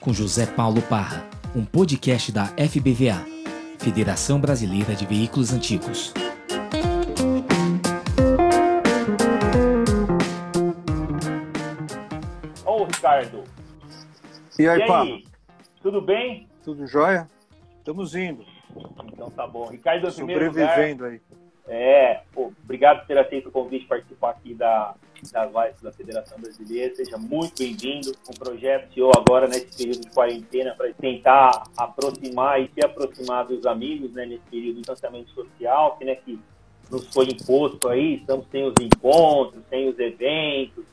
com José Paulo Parra, um podcast da FBVA, Federação Brasileira de Veículos Antigos. Ô, Ricardo. E aí, E Parra? aí? Tudo bem? Tudo jóia? Estamos indo, Então tá bom. Ricardo, em primeiro lugar, sobrevivendo aí. é, pô, obrigado por ter aceito o convite de participar aqui da, das lives da Federação Brasileira. Seja muito bem-vindo. Um projeto CEO agora nesse período de quarentena para tentar aproximar e se aproximar dos amigos né, nesse período de distanciamento social, que, né, que nos foi imposto aí. Estamos sem os encontros, sem os eventos,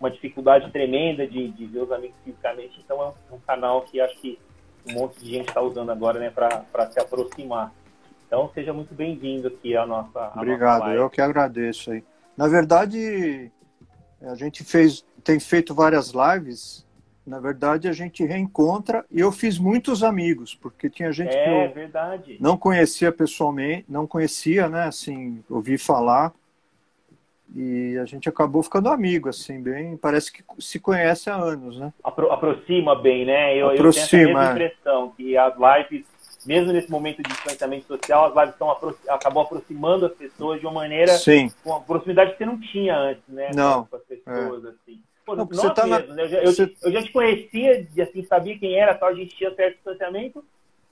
uma dificuldade tremenda de, de ver os amigos fisicamente. Então é um, um canal que acho que um monte de gente está usando agora né, para se aproximar. Então seja muito bem-vindo aqui à nossa. à Obrigado, nossa eu que agradeço aí. Na verdade, a gente fez, tem feito várias lives. Na verdade, a gente reencontra e eu fiz muitos amigos, porque tinha gente É que eu verdade. não conhecia pessoalmente, não conhecia, né? Assim, ouvi falar. E a gente acabou ficando amigo, assim, bem. Parece que se conhece há anos, né? Apro- aproxima bem, né? Eu, eu tenho Aproxima, essa é. impressão que as lives, mesmo nesse momento de distanciamento social, as lives estão apro acabam aproximando as pessoas de uma maneira Sim. com uma proximidade que você não tinha antes, né? Não, Com as pessoas, assim. Pô, Não, você tá na- mesmos, né? eu, já, eu- você- eu já te conhecia, assim, sabia quem era, tal, a gente tinha certo distanciamento.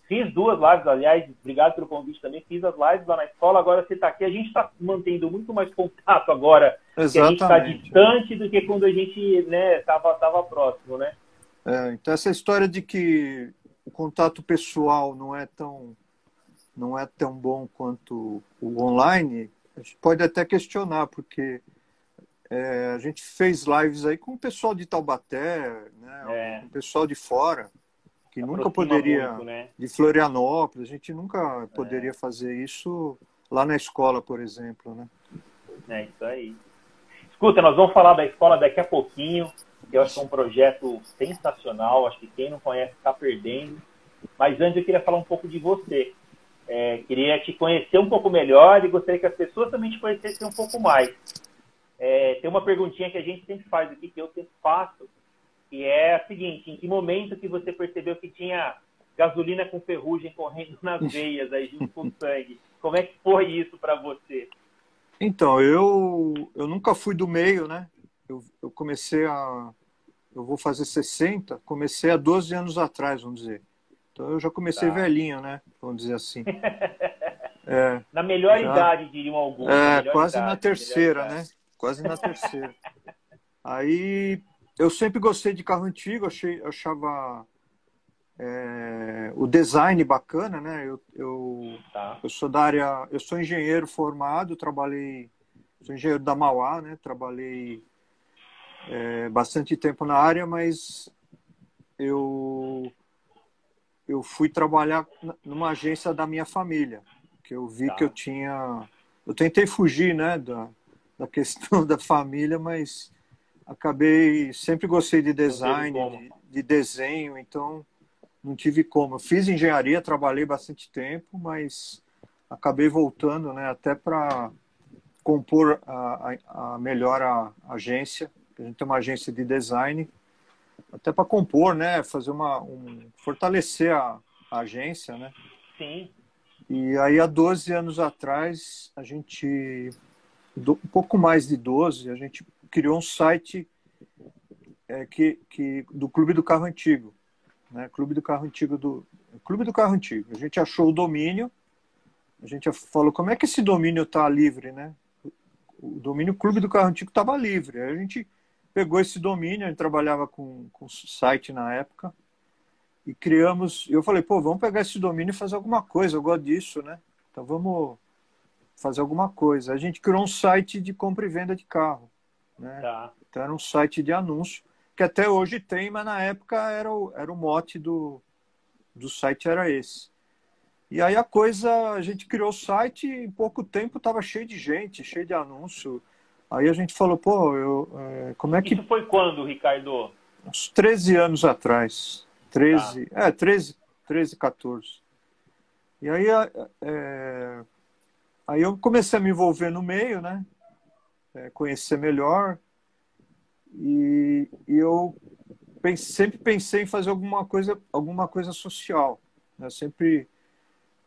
Fiz duas lives, aliás, obrigado pelo convite também. Fiz as lives lá na escola, agora você está aqui. A gente está mantendo muito mais contato agora, que a gente está Exatamente. distante do que quando a gente né, tava, tava próximo, né? É, então essa história de que contato pessoal não é tão não é tão bom quanto o online, a gente pode até questionar, porque é, a gente fez lives aí com o pessoal de Taubaté, né, É. com o pessoal de fora, que nunca poderia, muito, né? de Florianópolis, a gente nunca poderia fazer isso lá na escola, por exemplo, né? É isso aí. Escuta, nós vamos falar da escola daqui a pouquinho. Que Eu acho que é um projeto sensacional. Acho que quem não conhece está perdendo. Mas antes eu queria falar um pouco de você. É, queria te conhecer um pouco melhor e gostaria que as pessoas também te conhecessem um pouco mais. É, tem uma perguntinha que a gente sempre faz aqui, que eu sempre faço, que é a seguinte: em que momento que você percebeu que tinha gasolina com ferrugem correndo nas veias aí junto com sangue? Como é que foi isso para você? Então, eu, eu nunca fui do meio, né? Eu, eu comecei a. Eu vou fazer 60, comecei há 12 anos atrás, vamos dizer. Então eu já comecei Tá. velhinho, né? Vamos dizer assim. É, Na melhor Já. idade, diriam alguns. na é melhor quase idade, na terceira, né? Quase na terceira. Aí eu sempre gostei de carro antigo, achei, achava é, o design bacana, né? Eu, eu, Tá. Eu sou da área, eu sou engenheiro formado, trabalhei, sou engenheiro da Mauá, né? Trabalhei é, bastante tempo na área, mas eu eu fui trabalhar numa agência da minha família, que eu vi Tá. que eu tinha, eu tentei fugir, né, da, da questão da família, mas acabei sempre gostei de design, de, de desenho, então não tive como. Eu fiz engenharia, trabalhei bastante tempo, mas acabei voltando, né, até para compor a, a, a melhor a, agência. A gente tem uma agência de design, até para compor, né, fazer uma um, fortalecer a, a agência, né. Sim. E aí há 12 anos atrás, a gente um pouco mais de 12, a gente criou um site é, que, que do Clube do Carro Antigo, né? Clube do Carro Antigo do Clube do Carro Antigo. A gente achou o domínio, a gente falou como é que esse domínio está livre, né? O domínio Clube do Carro Antigo estava livre. Aí a gente pegou esse domínio, a gente trabalhava com, com site na época e criamos. Eu falei, pô, vamos pegar esse domínio e fazer alguma coisa. Eu gosto disso, né? Então vamos fazer alguma coisa. A gente criou um site de compra e venda de carro, né? Tá. Então era um site de anúncio que até hoje tem, mas na época era o, era o mote do, do site era esse. E aí a coisa, a gente criou o site e em pouco tempo estava cheio de gente, cheio de anúncio. Aí a gente falou, pô, eu, é, como é que Isso foi quando, Ricardo? uns 13 anos atrás. 13, é, 13, 13, 14. E aí, é, aí eu comecei a me envolver no meio, né? É, conhecer melhor. E, e eu pense, sempre pensei em fazer alguma coisa, alguma coisa social. Né? Sempre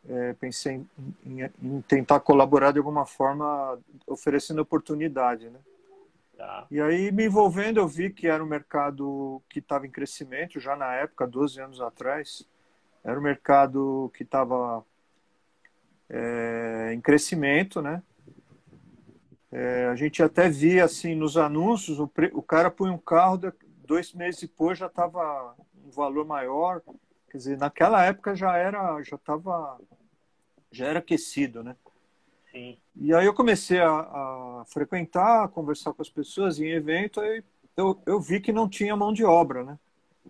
é, pensei em, em, em, tentar colaborar de alguma forma, oferecendo oportunidade, né? Tá. E aí, me envolvendo, eu vi que era um mercado que estava em crescimento, já na época, 12 anos atrás. Era um mercado que estava é, em crescimento, né? É, a gente até via, assim, nos anúncios, o, o cara põe um carro, dois meses depois já estava um valor maior. Quer dizer, naquela época já era, já estava, já era aquecido, né? Sim. E aí eu comecei a, a, frequentar, a conversar com as pessoas em evento, aí eu, eu vi que não tinha mão de obra, né?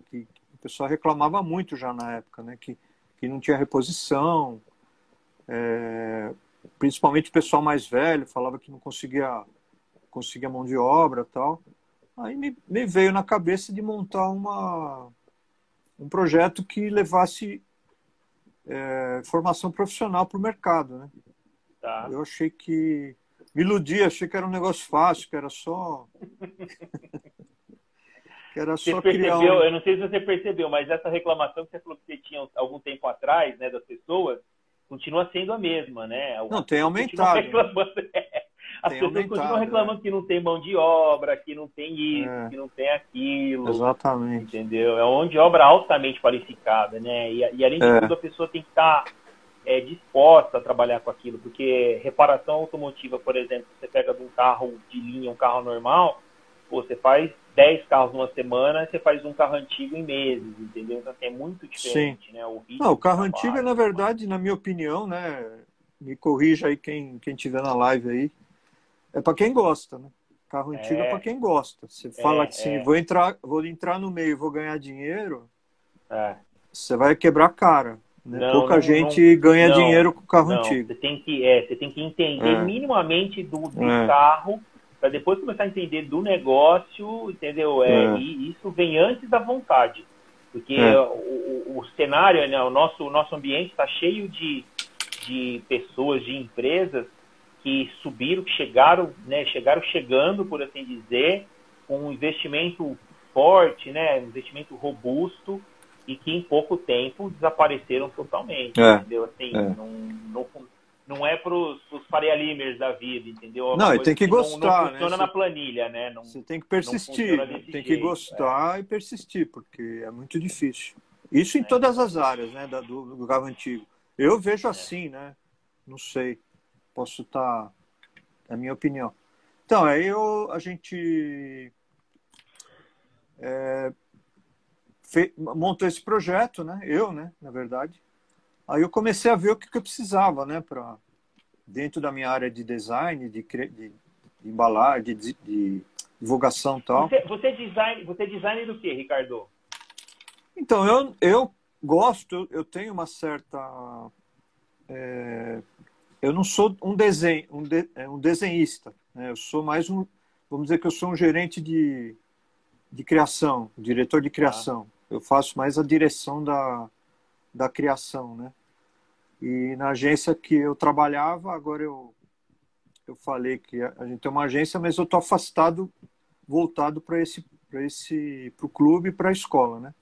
Que, o pessoal reclamava muito já na época, né? Que, que não tinha reposição, é, principalmente o pessoal mais velho falava que não conseguia conseguia mão de obra tal. Aí me, me veio na cabeça de montar uma, um projeto que levasse é, formação profissional para o mercado, né? Tá. Eu achei que. Me iludi, achei que era um negócio fácil, que era só. que era você só percebeu, criar um... Eu não sei se você percebeu, mas essa reclamação que você falou que você tinha algum tempo atrás, né, das pessoas, continua sendo a mesma, né? Não, tem aumentado. As tem pessoas aumentado, continuam reclamando né? que não tem mão de obra, que não tem isso, é. que não tem aquilo. Exatamente. Entendeu? É uma mão de obra altamente qualificada, né? E, e além de é. tudo, a pessoa tem que estar é, disposta a trabalhar com aquilo, porque reparação automotiva, por exemplo, você pega de um carro de linha, um carro normal, pô, você faz 10 carros numa semana, você faz um carro antigo em meses, entendeu? Então assim, é muito diferente, Sim. né? O, Não, o carro antigo, na verdade, na minha opinião, né? Me corrija aí quem, quem tiver na live aí. É para quem gosta, né? Carro antigo é, é para quem gosta. Você é, fala assim, é. vou entrar, vou entrar no meio, vou ganhar dinheiro. É. Você vai quebrar a cara. Né? Não, Pouca não, gente não, ganha dinheiro com carro antigo. Você tem que, é, você tem que entender é. minimamente do, do carro para depois começar a entender do negócio, entendeu? É. E isso vem antes da vontade. Porque o, o, o, cenário, né, o, nosso, o nosso ambiente está cheio de, de pessoas, de empresas que subiram, que chegaram, né, chegaram chegando, por assim dizer, com um investimento forte, né, um investimento robusto, e que em pouco tempo desapareceram totalmente, é, entendeu? Assim, é. Não, não, não é para os Faria Limers da vida, entendeu? É não, e tem que, que gostar, não, não funciona né? na planilha, né? Não, você tem que persistir, tem jeito, que gostar é. e persistir, porque é muito difícil. Isso em é. todas as áreas, né, do, do antigo. Eu vejo assim, né? Não sei, posso estar, tá, é a minha opinião. Então, aí eu, a gente é, fe... montou esse projeto, né? Eu, né? Na verdade. Aí eu comecei a ver o que, que eu precisava, né? Para dentro da minha área de design, de, de, de embalar, de, de, divulgação e tal. Você, você, design, você design do que, Ricardo? Então, eu, eu gosto, eu tenho uma certa. É, eu não sou um, desenho, um, de, é, um desenhista, né? eu sou mais um. Vamos dizer que eu sou um gerente de, de criação, diretor de criação. Ah. Eu faço mais a direção da, da criação, né? E na agência que eu trabalhava, agora eu, eu falei que a gente tem uma agência, mas eu tô afastado, voltado para esse, para esse, para o clube, para a escola, né?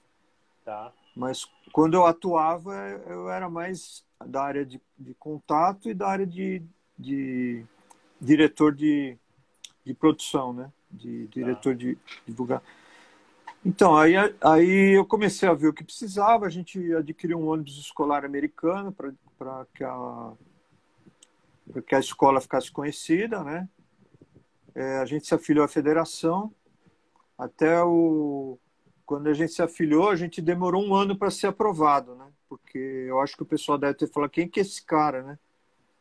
Tá. Mas quando eu atuava, eu era mais da área de, de contato e da área de, de diretor de, de produção, né? De diretor de divulgar. Então, aí, aí eu comecei a ver o que precisava. A gente adquiriu um ônibus escolar americano para que, a, que a escola ficasse conhecida, né? É, a gente se afiliou à federação. Até o, quando a gente se afiliou, a gente demorou um ano para ser aprovado, né? Porque eu acho que o pessoal deve ter falado, quem que é esse cara, né?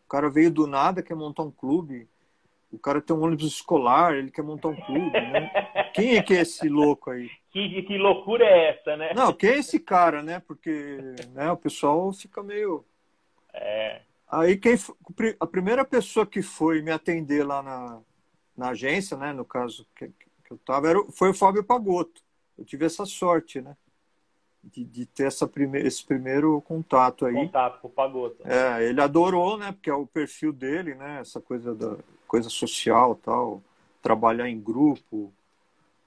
O cara veio do nada, quer montar um clube. O cara tem um ônibus escolar, ele quer montar um clube, né? Quem é que é esse louco aí? Que, que loucura é essa, né? Não, quem é esse cara, né? Porque né, o pessoal fica meio. É. Aí quem a primeira pessoa que foi me atender lá na, na agência, né? No caso que, que eu tava, era, foi o Fábio Pagotto. Eu tive essa sorte, né? De, de ter essa prime, esse primeiro contato aí. Contato com o Pagotto. É, ele adorou, né? Porque é o perfil dele, né? Essa coisa da coisa social, tal, trabalhar em grupo,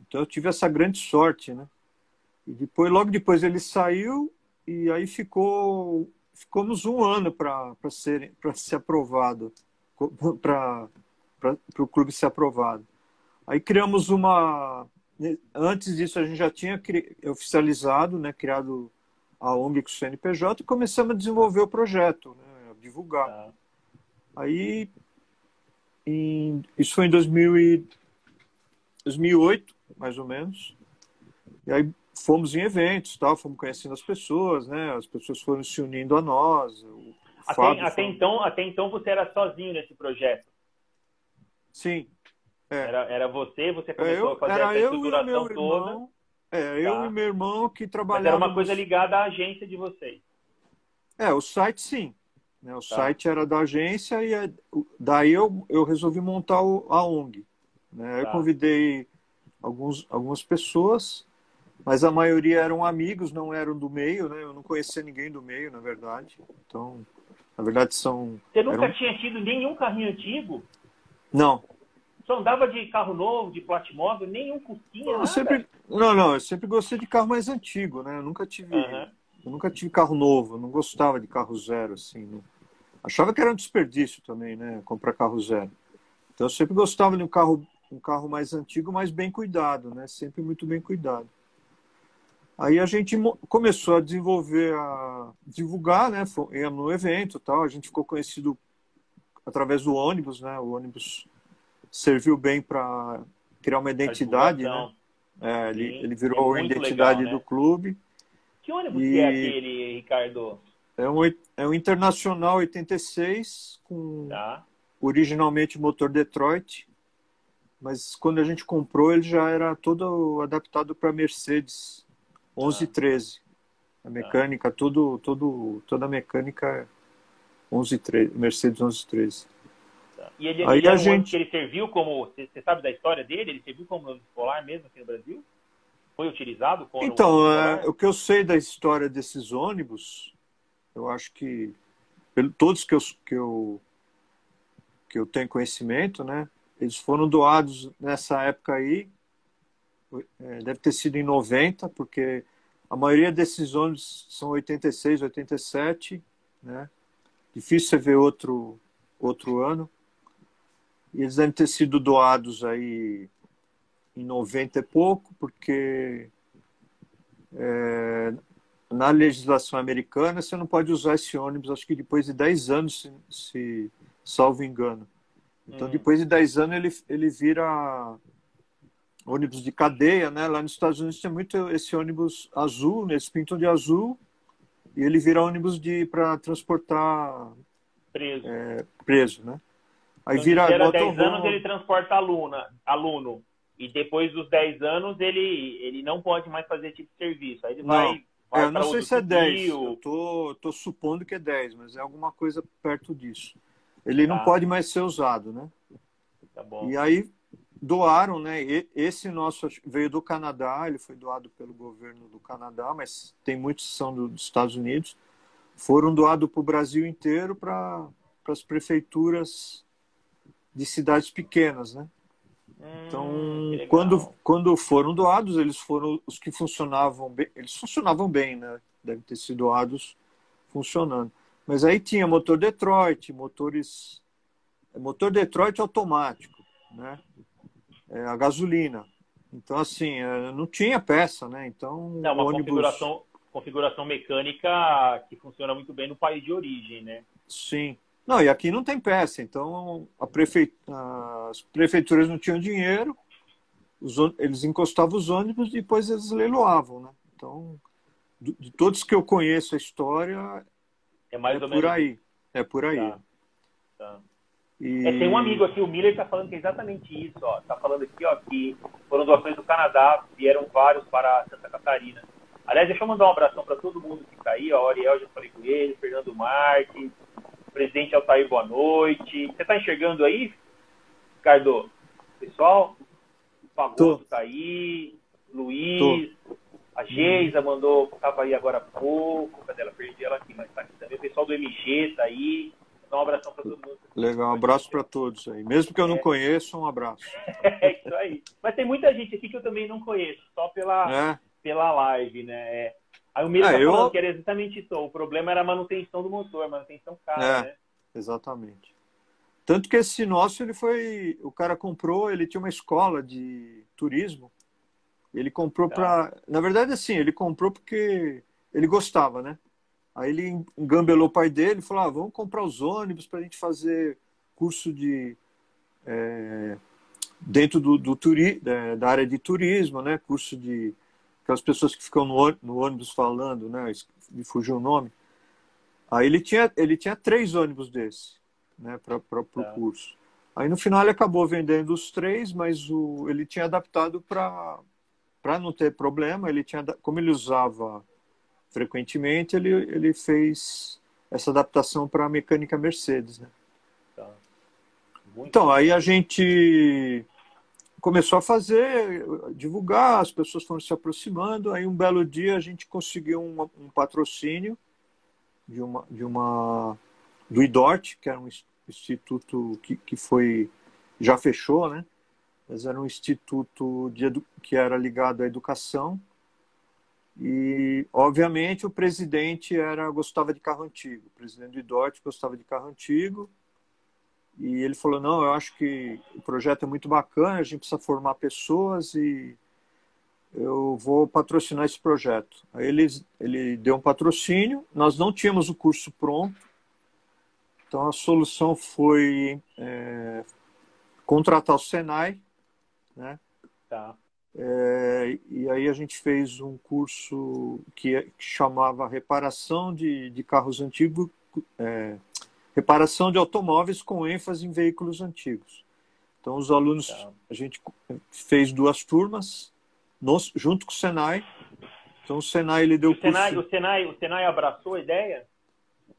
então eu tive essa grande sorte, né? E depois, logo depois ele saiu e aí ficou ficamos um ano para ser para ser aprovado para o clube ser aprovado. Aí criamos uma antes disso a gente já tinha oficializado, né, criado a ONG com o CNPJ e começamos a desenvolver o projeto, né, a divulgar. Tá. Aí em, isso foi em 2000 e, 2008, mais ou menos. E aí fomos em eventos, tal, fomos conhecendo as pessoas, né? As pessoas foram se unindo a nós. Até, até então, até então você era sozinho nesse projeto. Sim. É. Era, era você, você começou eu, a fazer essa estruturação toda. Irmão, é, eu tá. e meu irmão que trabalhavam. Mas era uma coisa ligada à agência de vocês. É, o site sim. Né? O tá. site era da agência e é, daí eu, eu resolvi montar a ONG. Né? Tá. Eu convidei alguns, algumas pessoas mas a maioria eram amigos, não eram do meio, né? Eu não conhecia ninguém do meio, na verdade. Então, na verdade são. Você nunca eram... tinha tido nenhum carrinho antigo? Não. Só andava de carro novo, de platmóvel, nenhum Fusquinha, não, sempre... não, não, eu sempre gostei de carro mais antigo, né? Eu nunca tive, uhum. eu nunca tive carro novo, eu não gostava de carro zero, assim. Não... Achava que era um desperdício também, né? Comprar carro zero. Então eu sempre gostava de um carro, um carro mais antigo, mas bem cuidado, né? Sempre muito bem cuidado. Aí a gente começou a desenvolver, a divulgar, né? Íamos no evento tal. A gente ficou conhecido através do ônibus, né? O ônibus serviu bem para criar uma identidade, né? É, ele, ele virou é a identidade legal, né? do clube. Que ônibus e... que é aquele, Ricardo? É um, é um Internacional 86 com tá. originalmente motor Detroit, mas quando a gente comprou ele já era todo adaptado para Mercedes 11 e 13. A mecânica, tudo, tudo, toda a mecânica 11 13, Mercedes 11 13. Tá. E ele, Aí ele a gente... que ele serviu como, você sabe da história dele? Ele serviu como escolar mesmo aqui no Brasil? Foi utilizado como Então, é, o que eu sei da história desses ônibus, eu acho que todos que eu, que eu que eu tenho conhecimento, né? Eles foram doados nessa época aí é, deve ter sido em 90, porque a maioria desses ônibus são 86, 87, né? Difícil você ver outro, outro ano. E eles devem ter sido doados aí em 90 e pouco, porque é, na legislação americana você não pode usar esse ônibus, acho que depois de 10 anos, se, se salvo engano. Então, hum. depois de 10 anos, ele, ele vira ônibus de cadeia, né? Lá nos Estados Unidos tem muito esse ônibus azul, né? eles pintam de azul e ele vira ônibus de para transportar preso. É, preso, né? Aí então, vira era 10 anos ele transporta aluna, aluno e depois dos 10 anos ele ele não pode mais fazer tipo de serviço. Aí ele não. vai é, eu não sei se é 10. Eu tô, tô supondo que é 10, mas é alguma coisa perto disso. Ele tá. não pode mais ser usado, né? Tá bom. E aí doaram, né? Esse nosso veio do Canadá, ele foi doado pelo governo do Canadá, mas tem muitos que são dos Estados Unidos. Foram doados para o Brasil inteiro para as prefeituras de cidades pequenas, né? Então, hum, quando, quando foram doados, eles foram os que funcionavam bem, eles funcionavam bem, né? Devem ter sido doados funcionando. Mas aí tinha motor Detroit, motores motor Detroit automático, né? é, a gasolina. Então, assim, é, não tinha peça, né? Então, é uma ônibus... configuração, configuração mecânica que funciona muito bem no país de origem, né? Sim. Não, e aqui não tem peça, então prefe... as prefeituras não tinham dinheiro, os... eles encostavam os ônibus e depois eles leiloavam, né? Então, de todos que eu conheço a história, é, mais é ou por menos... aí. É por aí. Tá. Tá. E... É, tem um amigo aqui, o Miller, está falando que é exatamente isso. Está falando aqui ó, que foram doações do Canadá, vieram vários para Santa Catarina. Aliás, deixa eu mandar um abração para todo mundo que está aí. Ó, Ariel, já falei com ele, Fernando Marques, presidente Altair, boa noite. Você está enxergando aí, Ricardo? Pessoal, o Fagoso está aí, Luiz, Tô. a Geisa mandou, estava aí agora há pouco. Cadê ela? Perdi ela aqui, mas está aqui também. O pessoal do MG está aí. Dá um abração para todo mundo. Legal, um abraço para todos aí. Mesmo que eu não é. conheça, um abraço. É isso aí. Mas tem muita gente aqui que eu também não conheço, só pela, é. pela live, né? É, aí o Miro tá eu... falando que era exatamente isso. O problema era a manutenção do motor, manutenção cara, é, né? Exatamente. Tanto que esse nosso, ele foi. O cara comprou, ele tinha uma escola de turismo. Ele comprou tá. para. Na verdade, assim, ele comprou porque ele gostava, né? Aí ele engambelou o pai dele e falou: ah, vamos comprar os ônibus para a gente fazer curso de. É, dentro do, do turi, da, da, área de turismo, né? Curso de. Aquelas pessoas que ficam no, ônibus falando, né? Me fugiu o nome. Aí ele tinha, ele tinha três ônibus desses, né? Para o tá. curso. Aí no final ele acabou vendendo os três, mas o, ele tinha adaptado para para não ter problema. Ele tinha, como ele usava frequentemente, ele, ele fez essa adaptação para a mecânica Mercedes. Né? Tá. Então, aí a gente começou a fazer, divulgar, as pessoas foram se aproximando. Aí um belo dia a gente conseguiu um, um patrocínio de uma, de uma do IDORT, que era um instituto que, que foi já fechou, né? Mas era um instituto de, que era ligado à educação e, obviamente, o presidente era gostava de carro antigo. O presidente do IDOT gostava de carro antigo. E ele falou: não, eu acho que o projeto é muito bacana, a gente precisa formar pessoas e eu vou patrocinar esse projeto. Aí ele, ele deu um patrocínio, nós não tínhamos o curso pronto, então a solução foi é, contratar o Senai, né? Tá. É, e aí a gente fez um curso que, que chamava Reparação de, de Carros Antigos, é, Reparação de Automóveis com ênfase em veículos antigos. Então os alunos, tá. a gente fez duas turmas, nos, junto com o Senai. Então o Senai ele deu o, Senai, curso... o Senai, o Senai abraçou a ideia?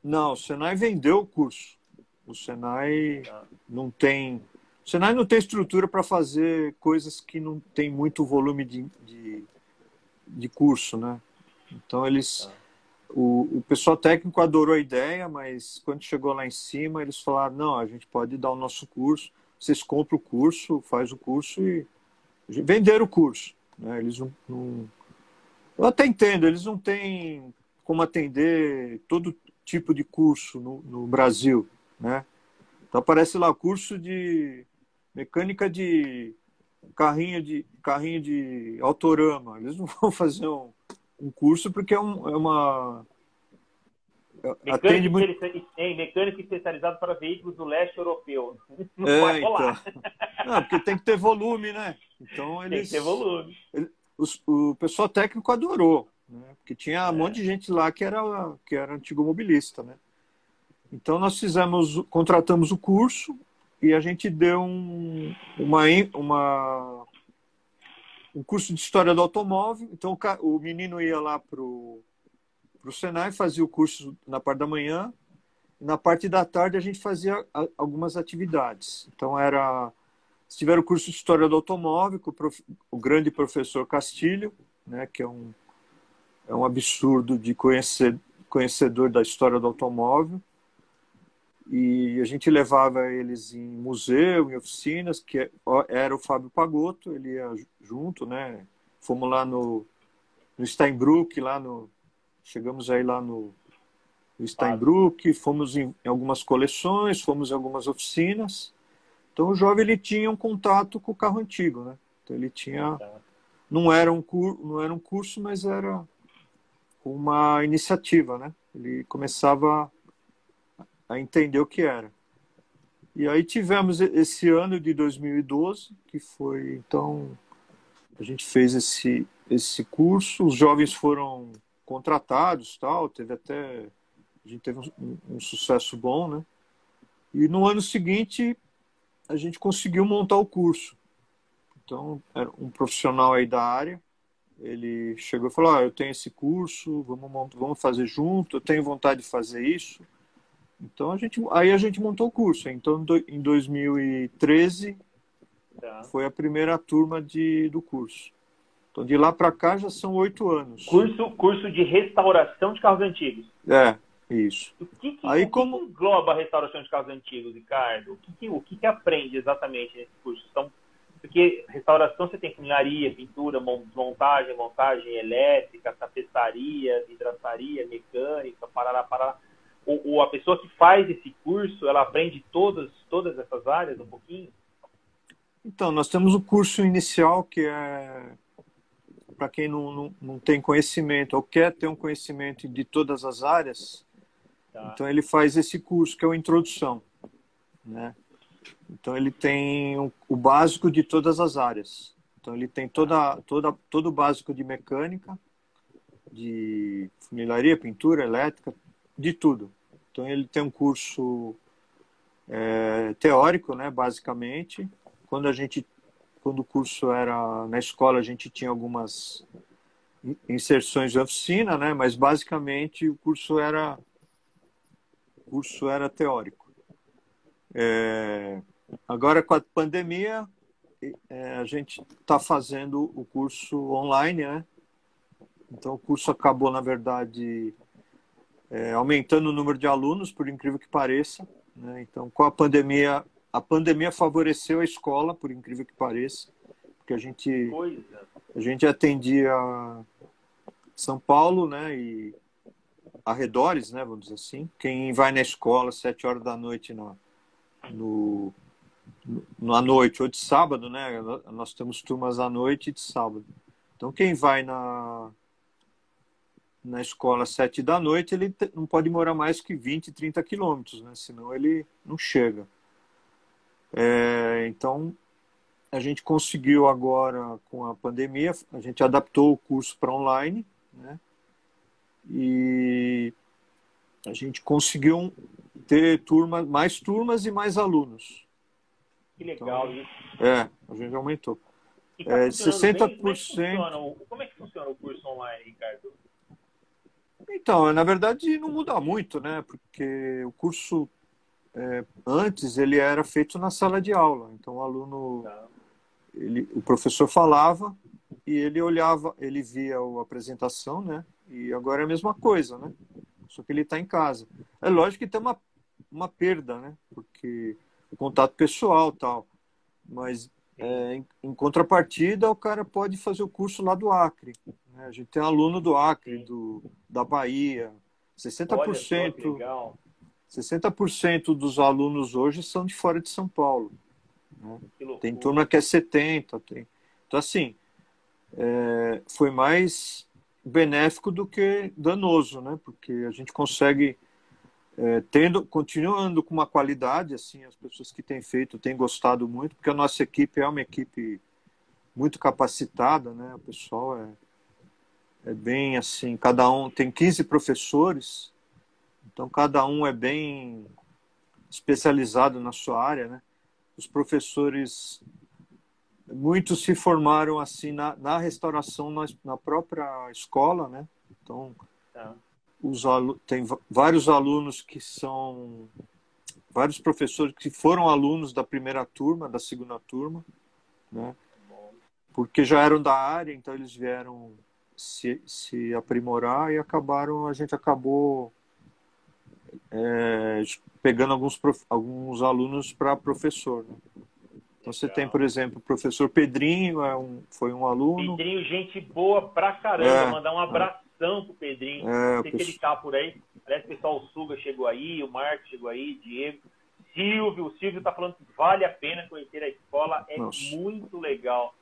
Não, o Senai vendeu o curso. O Senai tá. não tem o Senai não tem estrutura para fazer coisas que não tem muito volume de, de, de curso, né? Então eles, ah. O, o pessoal técnico adorou a ideia, mas quando chegou lá em cima eles falaram não, a gente pode dar o nosso curso, vocês compram o curso, faz o curso e venderam o curso, né? Eles não, não eu até entendo, eles não têm como atender todo tipo de curso no, no Brasil, né? Então aparece lá curso de mecânica de carrinho de carrinho de autorama. Eles não vão fazer um, um curso porque é, um, é uma Mecânico, muito... mecânico especializado para veículos do leste europeu. Não é, pode rolar. Então. Não, porque tem que ter volume, né? Então eles. Tem que ter volume. Ele, os, o pessoal técnico adorou, né? Porque tinha é. um monte de gente lá que era, que era antigo mobilista, né? Então nós fizemos, contratamos o curso, e a gente deu um, uma, uma, um curso de história do automóvel. Então o menino ia lá para o Senai, fazia o curso na parte da manhã. Na parte da tarde a gente fazia algumas atividades. Então era se tiver o curso de história do automóvel com o, prof, o grande professor Castilho, né, que é um é um absurdo de conhecer, conhecedor da história do automóvel. E a gente levava eles em museu, em oficinas, que era o Fábio Pagotto, ele ia junto, né? Fomos lá no, no lá no. Chegamos aí lá no, no fomos em, em, algumas coleções, fomos em algumas oficinas. Então o jovem ele tinha um contato com o carro antigo, né? Então ele tinha. Não era um, cur, não era um curso, mas era uma iniciativa, né? Ele começava a entender o que era. E aí tivemos esse ano de 2012, que foi, então, a gente fez esse, esse curso, os jovens foram contratados, tal, teve até, a gente teve um, um sucesso bom, né? E no ano seguinte, a gente conseguiu montar o curso. Então, era um profissional aí da área, ele chegou e falou, ah, eu tenho esse curso, vamos, vamos fazer junto, eu tenho vontade de fazer isso. Então a gente, aí a gente montou o curso. Então em 2013 tá. foi a primeira turma de, do curso. Então de lá para cá já são oito anos. Curso, curso de restauração de carros antigos. É, isso. O que, que, aí, o como... que engloba a restauração de carros antigos, Ricardo? O que, que o que, que aprende exatamente nesse curso? São Porque restauração você tem funilaria, pintura, montagem, montagem elétrica, tapeçaria, vidraçaria, mecânica, parará, parará. Ou, ou, a pessoa que faz esse curso, ela aprende todas, todas essas áreas um pouquinho? Então, nós temos o curso inicial que é para quem não, não, não, tem conhecimento ou quer ter um conhecimento de todas as áreas. Tá. Então, ele faz esse curso que é a introdução, né? Então ele tem o, o básico de todas as áreas. Então ele tem toda, toda, todo o básico de mecânica, de funilaria, pintura, elétrica, de tudo. Então ele tem um curso é, teórico, né, basicamente. Quando a gente, quando o curso era na escola, a gente tinha algumas inserções de oficina, né, mas basicamente o curso era o curso era teórico. É, Agora, com a pandemia, é, a gente está fazendo o curso online, né? Então, o curso acabou, na verdade, é, aumentando o número de alunos, por incrível que pareça. Né? Então, com a pandemia, a pandemia favoreceu a escola, por incrível que pareça, porque a gente, a gente atendia São Paulo, né? E arredores, né? Vamos dizer assim. Quem vai na escola às sete horas da noite no, no na noite ou de sábado, né? Nós temos turmas à noite e de sábado. Então, quem vai na, na escola às sete da noite, ele não pode morar mais que 20, 30 quilômetros, né? Senão ele não chega. É, então, a gente conseguiu agora, com a pandemia, a gente adaptou o curso para online, né? E a gente conseguiu ter turma, mais turmas e mais alunos. Que legal então, isso. É, a gente aumentou. Tá é, 60%. Bem, como, é funciona, como é que funciona o curso online, Ricardo? Então, na verdade, não muda muito, né? Porque o curso é, antes ele era feito na sala de aula. Então, o aluno, ele, o professor falava e ele olhava, ele via a apresentação, né? E agora é a mesma coisa, né? Só que ele está em casa. É lógico que tem uma, uma perda, né? Porque o contato pessoal tal. Mas é, em, em, contrapartida, o cara pode fazer o curso lá do Acre. Né? A gente tem aluno do Acre, do, da Bahia. 60%, 60% dos alunos hoje são de fora de São Paulo. Né? Tem turma que é 70%. Tem... Então, assim, é, foi mais benéfico do que danoso, né? Porque a gente consegue é, tendo, continuando com uma qualidade, assim, as pessoas que têm feito têm gostado muito, porque a nossa equipe é uma equipe muito capacitada, né? O pessoal é, é bem assim, cada um tem 15 professores, então cada um é bem especializado na sua área, né? Os professores muitos se formaram assim na, na restauração na, na própria escola, né? Então, tá os tem vários alunos que são vários professores que foram alunos da primeira turma, da segunda turma, né? Porque já eram da área, então eles vieram se, se aprimorar e acabaram, a gente acabou é, pegando alguns, alguns alunos para professor. Né? Então você tem, por exemplo, o professor Pedrinho, é um, foi um aluno. Pedrinho, gente boa pra caramba, é, mandar um abraço abração pro Pedrinho. É, Sei que ele tá por aí. Parece que o pessoal Suga chegou aí, o Marcos chegou aí, Diego. Silvio, o Silvio tá falando que vale a pena conhecer a escola, é Nossa. muito legal.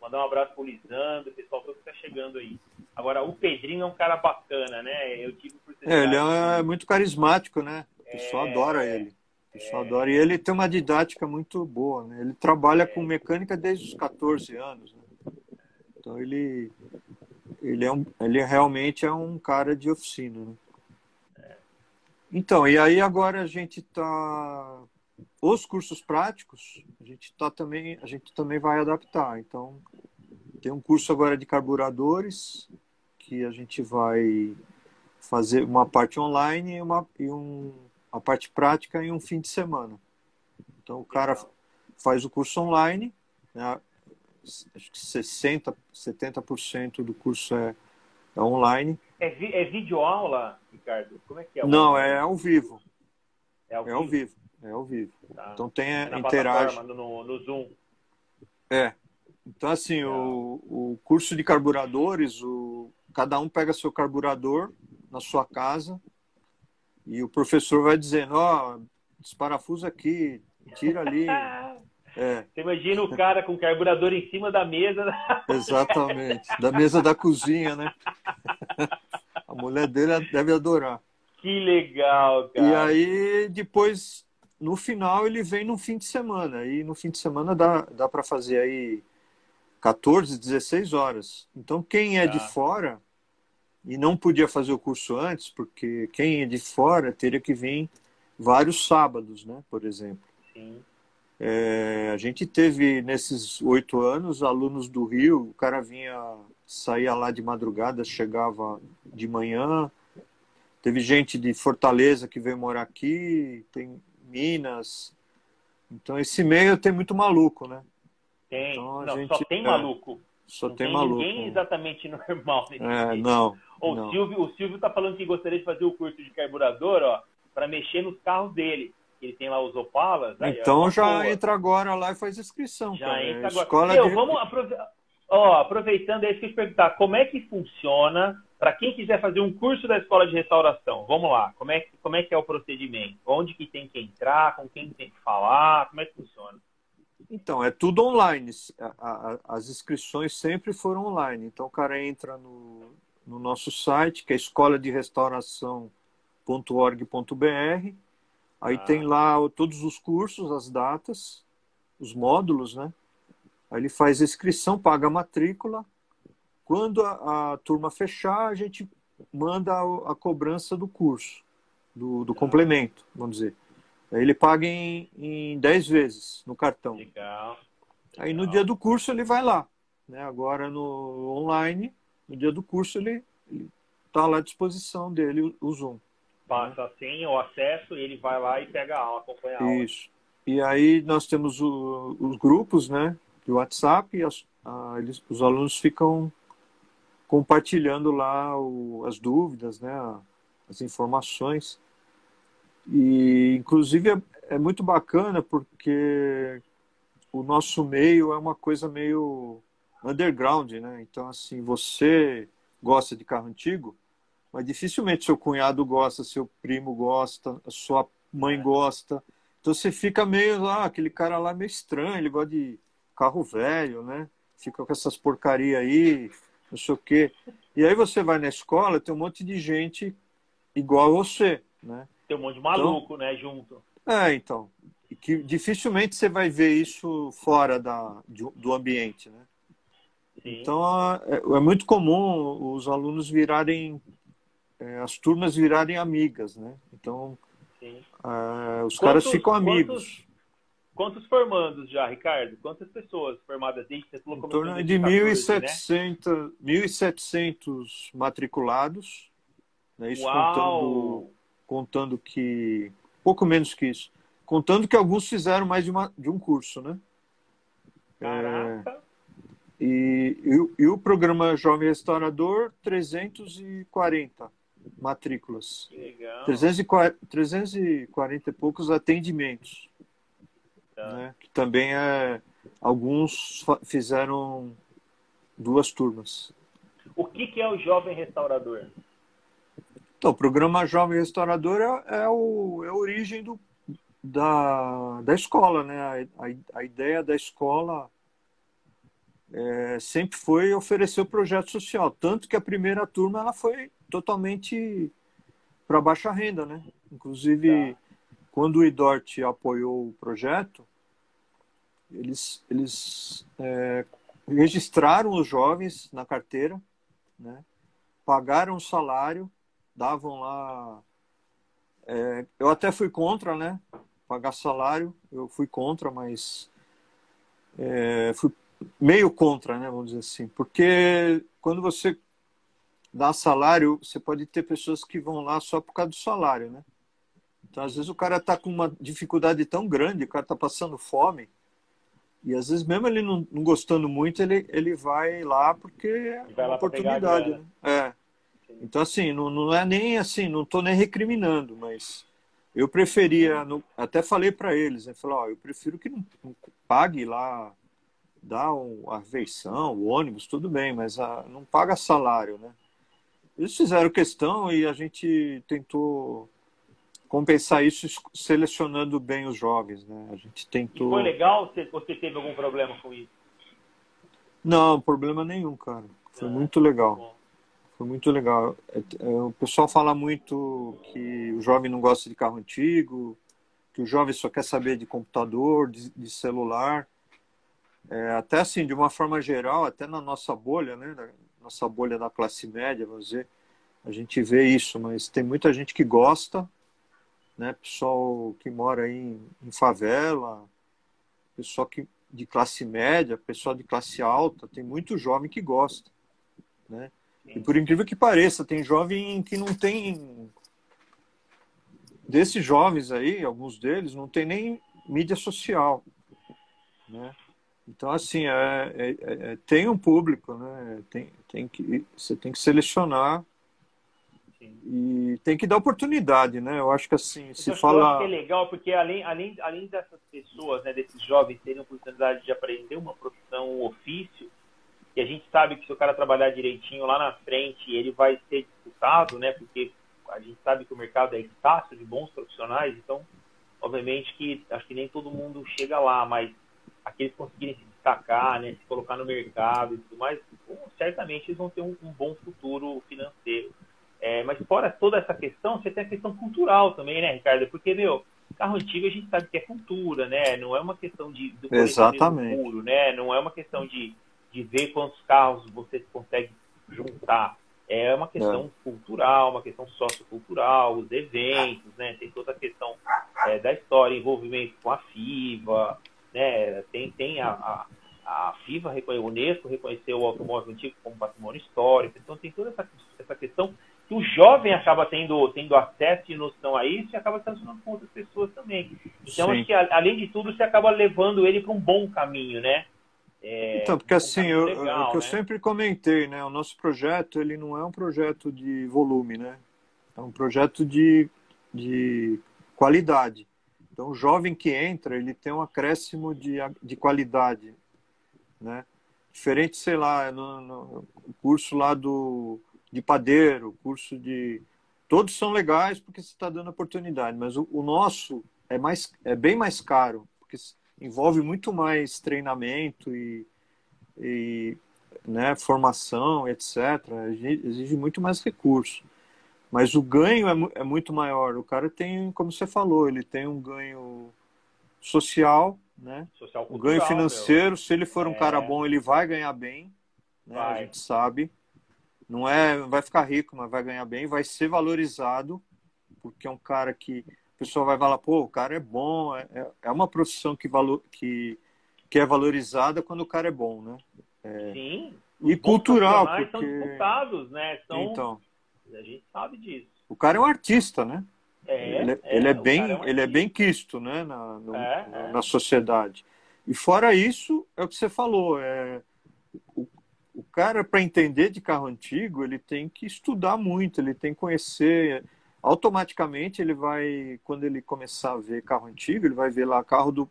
Mandar um abraço pro Lisandro, o pessoal todo que tá chegando aí. Agora, o Pedrinho é um cara bacana, né? Eu tive por É, ele é muito carismático, né? O pessoal é... adora ele. O pessoal é... adora. E ele tem uma didática muito boa, né? Ele trabalha é... com mecânica desde os 14 anos, né? Então ele ele, é um, ele realmente é um cara de oficina. Né? Então, e aí agora a gente está. Os cursos práticos, a gente, tá também, a gente também vai adaptar. Então, tem um curso agora de carburadores, que a gente vai fazer uma parte online e uma, e um, uma parte prática em um fim de semana. Então, o cara faz o curso online, né? acho que 60%, 70% do curso é, é online. É, vi, é videoaula, Ricardo? Como é que é? Não, é ao vivo. É ao, é vivo? ao vivo. É ao vivo. Tá. Então tem é interage. No, no Zoom. É. Então, assim, o, o curso de carburadores, o, cada um pega seu carburador na sua casa e o professor vai dizendo, ó, oh, desparafusa aqui, tira ali. É. Você imagina o cara com o carburador em cima da mesa. Exatamente, da mesa da cozinha, né? A mulher dele deve adorar. Que legal, cara. E aí, depois, no final, ele vem no fim de semana. E no fim de semana dá, dá para fazer aí 14, 16 horas. Então, quem é tá. de fora e não podia fazer o curso antes, porque quem é de fora teria que vir vários sábados, né? Por exemplo. Sim. É, a gente teve nesses oito anos alunos do Rio, o cara vinha, saía lá de madrugada, chegava de manhã. Teve gente de Fortaleza que veio morar aqui, tem Minas. Então esse meio tem muito maluco, né? Tem, então, não, gente, só tem é, maluco. Só não tem, tem maluco. Ninguém exatamente normal. É, não. O não. Silvio, o Silvio tá falando que gostaria de fazer o curso de carburador, ó, para mexer nos carros dele ele tem lá os Opalas. Então é já boa. entra agora lá e faz inscrição. Já cara. entra agora. Escola Meu, de... vamos aprove... Ó, aproveitando aí, que eu te perguntar, como é que funciona para quem quiser fazer um curso da escola de restauração? Vamos lá, como é, que, como é que é o procedimento? Onde que tem que entrar? Com quem tem que falar? Como é que funciona? Então, é tudo online. As inscrições sempre foram online. Então, o cara entra no, no nosso site, que é escola de restauração.org.br Aí ah. tem lá todos os cursos, as datas, os módulos, né? Aí ele faz a inscrição, paga a matrícula. Quando a, a turma fechar, a gente manda a, a cobrança do curso, do, do complemento, vamos dizer. Aí ele paga em, em 10 vezes no cartão. Legal. Aí no dia do curso ele vai lá. Né? Agora no online, no dia do curso ele está lá à disposição dele, o, Zoom passa a senha, o acesso, e ele vai lá e pega a aula, acompanha a aula. Isso. E aí nós temos o, os grupos, né, de WhatsApp, e as, a, eles, os alunos ficam compartilhando lá o, as dúvidas, né, as informações. E, inclusive, é, é muito bacana porque o nosso meio é uma coisa meio underground, né? Então, assim, você gosta de carro antigo, mas dificilmente seu cunhado gosta, seu primo gosta, sua mãe é. gosta. Então você fica meio lá, ah, aquele cara lá meio estranho, ele gosta de carro velho, né? Fica com essas porcaria aí, não sei o quê. E aí você vai na escola, tem um monte de gente igual a você, né? Tem um monte de maluco, então, né, junto. É, então. Que dificilmente você vai ver isso fora da, do ambiente, né? Sim. Então é, é muito comum os alunos virarem é, as turmas virarem amigas, né? Então, uh, os quantos, caras ficam amigos. Quantos, quantos, formandos já, Ricardo? Quantas pessoas formadas desde que você falou Em torno de 1.700 né? 1.700 matriculados, né? isso contando, contando que... Pouco menos que isso. Contando que alguns fizeram mais de, uma, de um curso, né? Caraca! É, e, e, e, o programa Jovem Restaurador, 340 matrículas. Que legal. 340, 340 e poucos atendimentos. Né? Que também é. Alguns fizeram duas turmas. O que, que é o Jovem Restaurador? Então, o programa Jovem Restaurador é, é, o, é a origem do, da, da escola, né? A, a, a ideia da escola é, sempre foi oferecer o projeto social. Tanto que a primeira turma ela foi totalmente para baixa renda, né? Inclusive, tá. quando o IDORT apoiou o projeto, eles, eles é, registraram os jovens na carteira, né? pagaram o salário, davam lá. É, eu até fui contra, né? Pagar salário, eu fui contra, mas é, fui meio contra, né, vamos dizer assim, porque quando você dá salário, você pode ter pessoas que vão lá só por causa do salário, né? Então, às vezes o cara está com uma dificuldade tão grande, o cara está passando fome, e às vezes mesmo ele não, não, gostando muito, ele, ele vai lá porque é uma oportunidade, né? É. Então, assim, não, não é nem assim, não estou nem recriminando, mas eu preferia, no, até falei para eles, né? Falei, ó, eu prefiro que não, não pague lá dá a refeição, o ônibus, tudo bem, mas a, não paga salário, né? Eles fizeram questão e a gente tentou compensar isso selecionando bem os jovens, né? A gente tentou. E foi legal? Você, você teve algum problema com isso? Não, problema nenhum, cara. Foi é, muito legal. Foi muito legal. É, é, o pessoal fala muito que o jovem não gosta de carro antigo, que o jovem só quer saber de computador, de, de celular. É, até assim, de uma forma geral, até na nossa bolha, né? Na nossa bolha da classe média, vamos dizer, a gente vê isso, mas tem muita gente que gosta, né? Pessoal que mora em, em favela, pessoal que, de classe média, pessoal de classe alta, tem muito jovem que gosta, né? E por incrível que pareça, tem jovem que não tem. Desses jovens aí, alguns deles, não tem nem mídia social. Né? Então, assim, é, é, é, tem um público, né? Tem, tem que, você tem que selecionar e tem que dar oportunidade, né? Eu acho que assim, se fala. que é legal porque além, além, além dessas pessoas, né, desses jovens terem a oportunidade de aprender uma profissão, um ofício, e a gente sabe que se o cara trabalhar direitinho lá na frente, ele vai ser disputado, né? Porque a gente sabe que o mercado é escasso de bons profissionais, então, obviamente que acho que nem todo mundo chega lá, mas aqueles que conseguirem se destacar, né, se colocar no mercado e tudo mais, certamente eles vão ter um, um bom futuro financeiro. É, mas fora toda essa questão, você tem a questão cultural também, né, Ricardo? Porque, meu, carro antigo a gente sabe que é cultura, né? Não é uma questão de do Exatamente. puro, né? Não é uma questão de, de ver quantos carros você consegue juntar. É uma questão é. cultural, uma questão sociocultural, os eventos, né? Tem toda a questão é, da história, envolvimento com a FIVA, né? Tem, tem a, a, a FIVA, a Unesco reconheceu o automóvel antigo como patrimônio histórico, então tem toda essa, essa questão que o jovem acaba tendo, tendo acesso e noção a isso e acaba se relacionando com outras pessoas também. Então, Sim. acho que, além de tudo, você acaba levando ele para um bom caminho, né? É, então, porque um assim, eu, legal, o que né? eu sempre comentei, né? O nosso projeto, ele não é um projeto de volume, né? É um projeto de, de qualidade. Então, o jovem que entra, ele tem um acréscimo de, de qualidade, né? Diferente, sei lá, no, no curso lá do, de padeiro, curso de... Todos são legais porque você está dando oportunidade, mas o, o, nosso é, mais, é bem mais caro, porque envolve muito mais treinamento e, e né, formação, etc. Exige muito mais recurso. Mas o ganho é, é muito maior. O cara tem, como você falou, ele tem um ganho social, né? Social o ganho financeiro, meu. se ele for um é... cara bom, ele vai ganhar bem, né? Vai. A gente sabe. Não é, vai ficar rico, mas vai ganhar bem, vai ser valorizado, porque é um cara que a pessoa vai falar, pô, o cara é bom, é, é, é uma profissão que, valor, que, que é valorizada quando o cara é bom, né? É... Sim. E cultural, porque... são disputados, né? São... Então, a gente sabe disso. O cara é um artista, né? É, ele, é, ele é bem, é um ele é bem quisto, né, na, no, é, é. na sociedade. E fora isso, é o que você falou, é cara para entender de carro antigo, ele tem que estudar muito, ele tem que conhecer. Automaticamente ele vai, quando ele começar a ver carro antigo, ele vai ver lá carro do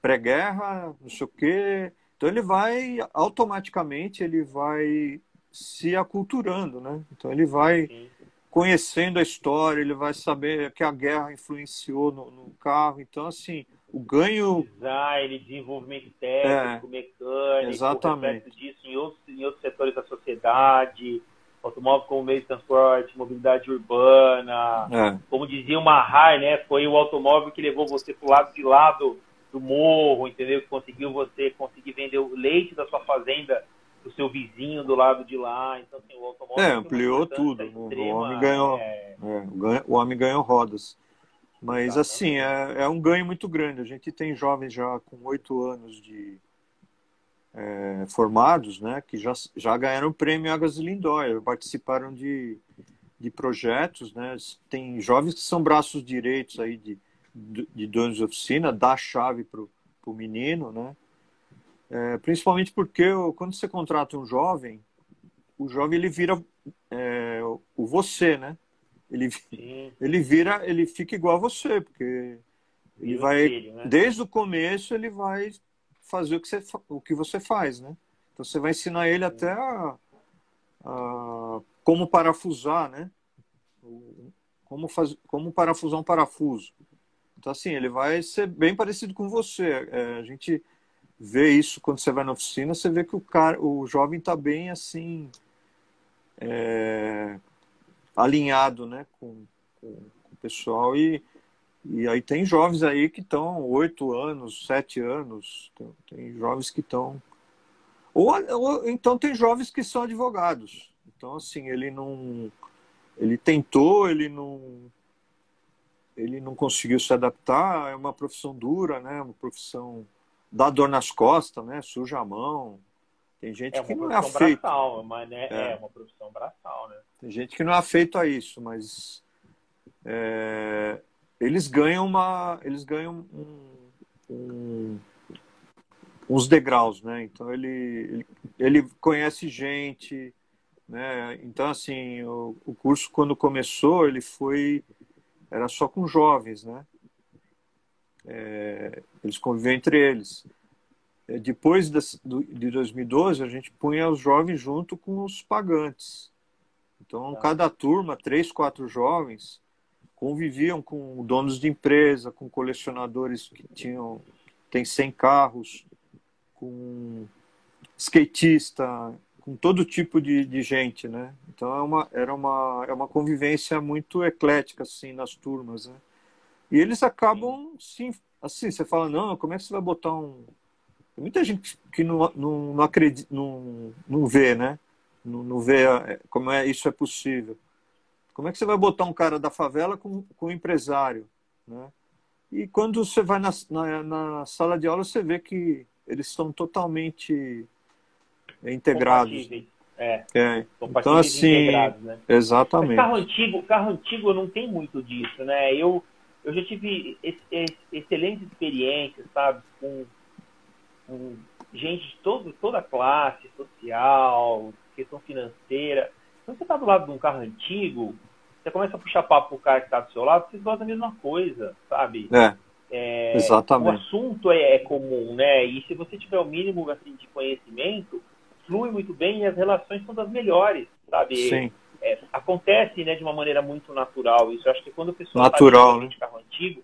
pré-guerra, não sei o quê. Então ele vai automaticamente ele vai se aculturando, né? Então ele vai conhecendo a história, ele vai saber que a guerra influenciou no, no carro. Então, assim, o ganho. Design, desenvolvimento técnico, é, mecânico, exatamente. disso em outros, em outros setores da sociedade, automóvel como meio de transporte, mobilidade urbana. É. Como dizia o Mahar, né? Foi o automóvel que levou você para o lado de lado do morro, entendeu? Que conseguiu você conseguir vender o leite da sua fazenda o seu vizinho do lado de lá. Então, assim, o automóvel. É, ampliou tudo. Extrema, o, homem ganhou, é... É, o homem ganhou rodas. Mas, assim, é, é, um ganho muito grande. A gente tem jovens já com oito anos de é, formados, né, que já, já ganharam o prêmio de Lindóia, participaram de, de projetos, né, tem jovens que são braços direitos aí de, de, de donos de oficina, dá a chave para o menino, né, é, principalmente porque quando você contrata um jovem, o jovem ele vira é, o você, né? Ele, ele vira, ele fica igual a você, porque ele vai, filho, né? desde o começo, ele vai fazer o que você, o que você faz, né? Então você vai ensinar ele até a, a como parafusar, né? Como, faz, como parafusar um parafuso. Então, assim, ele vai ser bem parecido com você. É, a gente vê isso quando você vai na oficina, você vê que o, cara, o jovem está bem, assim, é, alinhado, né? Com, com, com o pessoal e e aí tem jovens aí que estão oito anos, sete anos, tem, tem jovens que estão. Ou, ou, então tem jovens que são advogados. Então, assim, ele não. Ele tentou, ele não. Ele não conseguiu se adaptar, é uma profissão dura, né? Uma profissão dá dor nas costas, né? Suja a mão. Tem gente é que não é afeito. Braçal, mas né? é. é uma profissão braçal, né? Tem gente que não é afeito a isso, mas é, eles ganham uma, eles ganham um, um, uns degraus, né? Então ele, ele, ele, conhece gente, né? Então assim, o, o curso quando começou ele foi era só com jovens, né? É, eles conviviam entre eles. É, depois de, de 2012 a gente punha os jovens junto com os pagantes. Então tá. cada turma, três, quatro jovens conviviam com donos de empresa, com colecionadores que tinham tem 100 carros, com skatista, com todo tipo de, de gente, né? Então é uma, era uma, é uma convivência muito eclética assim nas turmas, né? E eles acabam sim, assim, você fala não, como é que você vai botar um tem muita gente que não, não, não acredita, não, não vê, né? Não, não vê é, como é isso é possível. Como é que você vai botar um cara da favela com, com um empresário? Né? E quando você vai na, na, na, sala de aula, você vê que eles estão totalmente integrados. É, é. Então, assim, né? exatamente. Mas carro antigo, carro antigo não tem muito disso, né? Eu, eu já tive excelentes experiências, sabe, com, com gente de todo, toda classe social, questão financeira. Quando você está do lado de um carro antigo, você começa a puxar papo pro cara que está do seu lado, vocês gostam da mesma coisa, sabe? É. É, Exatamente. O assunto é, é, comum, né? E se você tiver o mínimo assim, de conhecimento, flui muito bem e as relações são das melhores, sabe? Sim. É, acontece né, de uma maneira muito natural isso. Eu acho que quando a pessoa natural, tá de carro antigo,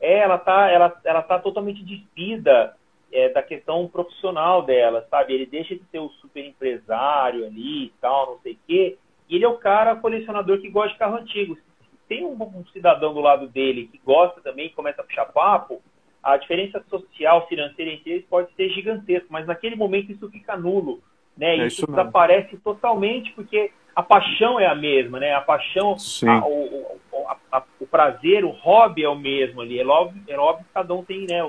é, ela tá, ela, ela tá totalmente despida é, da questão profissional dela, sabe? Ele deixa de ser o super empresário ali e tal, não sei o quê, e ele é o cara colecionador que gosta de carro antigo. Tem um, um cidadão do lado dele que gosta também, começa a puxar papo, a diferença social, financeira entre eles pode ser gigantesca, mas naquele momento isso fica nulo, né? É isso, isso desaparece totalmente porque a paixão é a mesma, né? A paixão, a, o, o, a, o, prazer, o hobby é o mesmo ali. É óbvio, é óbvio que cada um tem, né?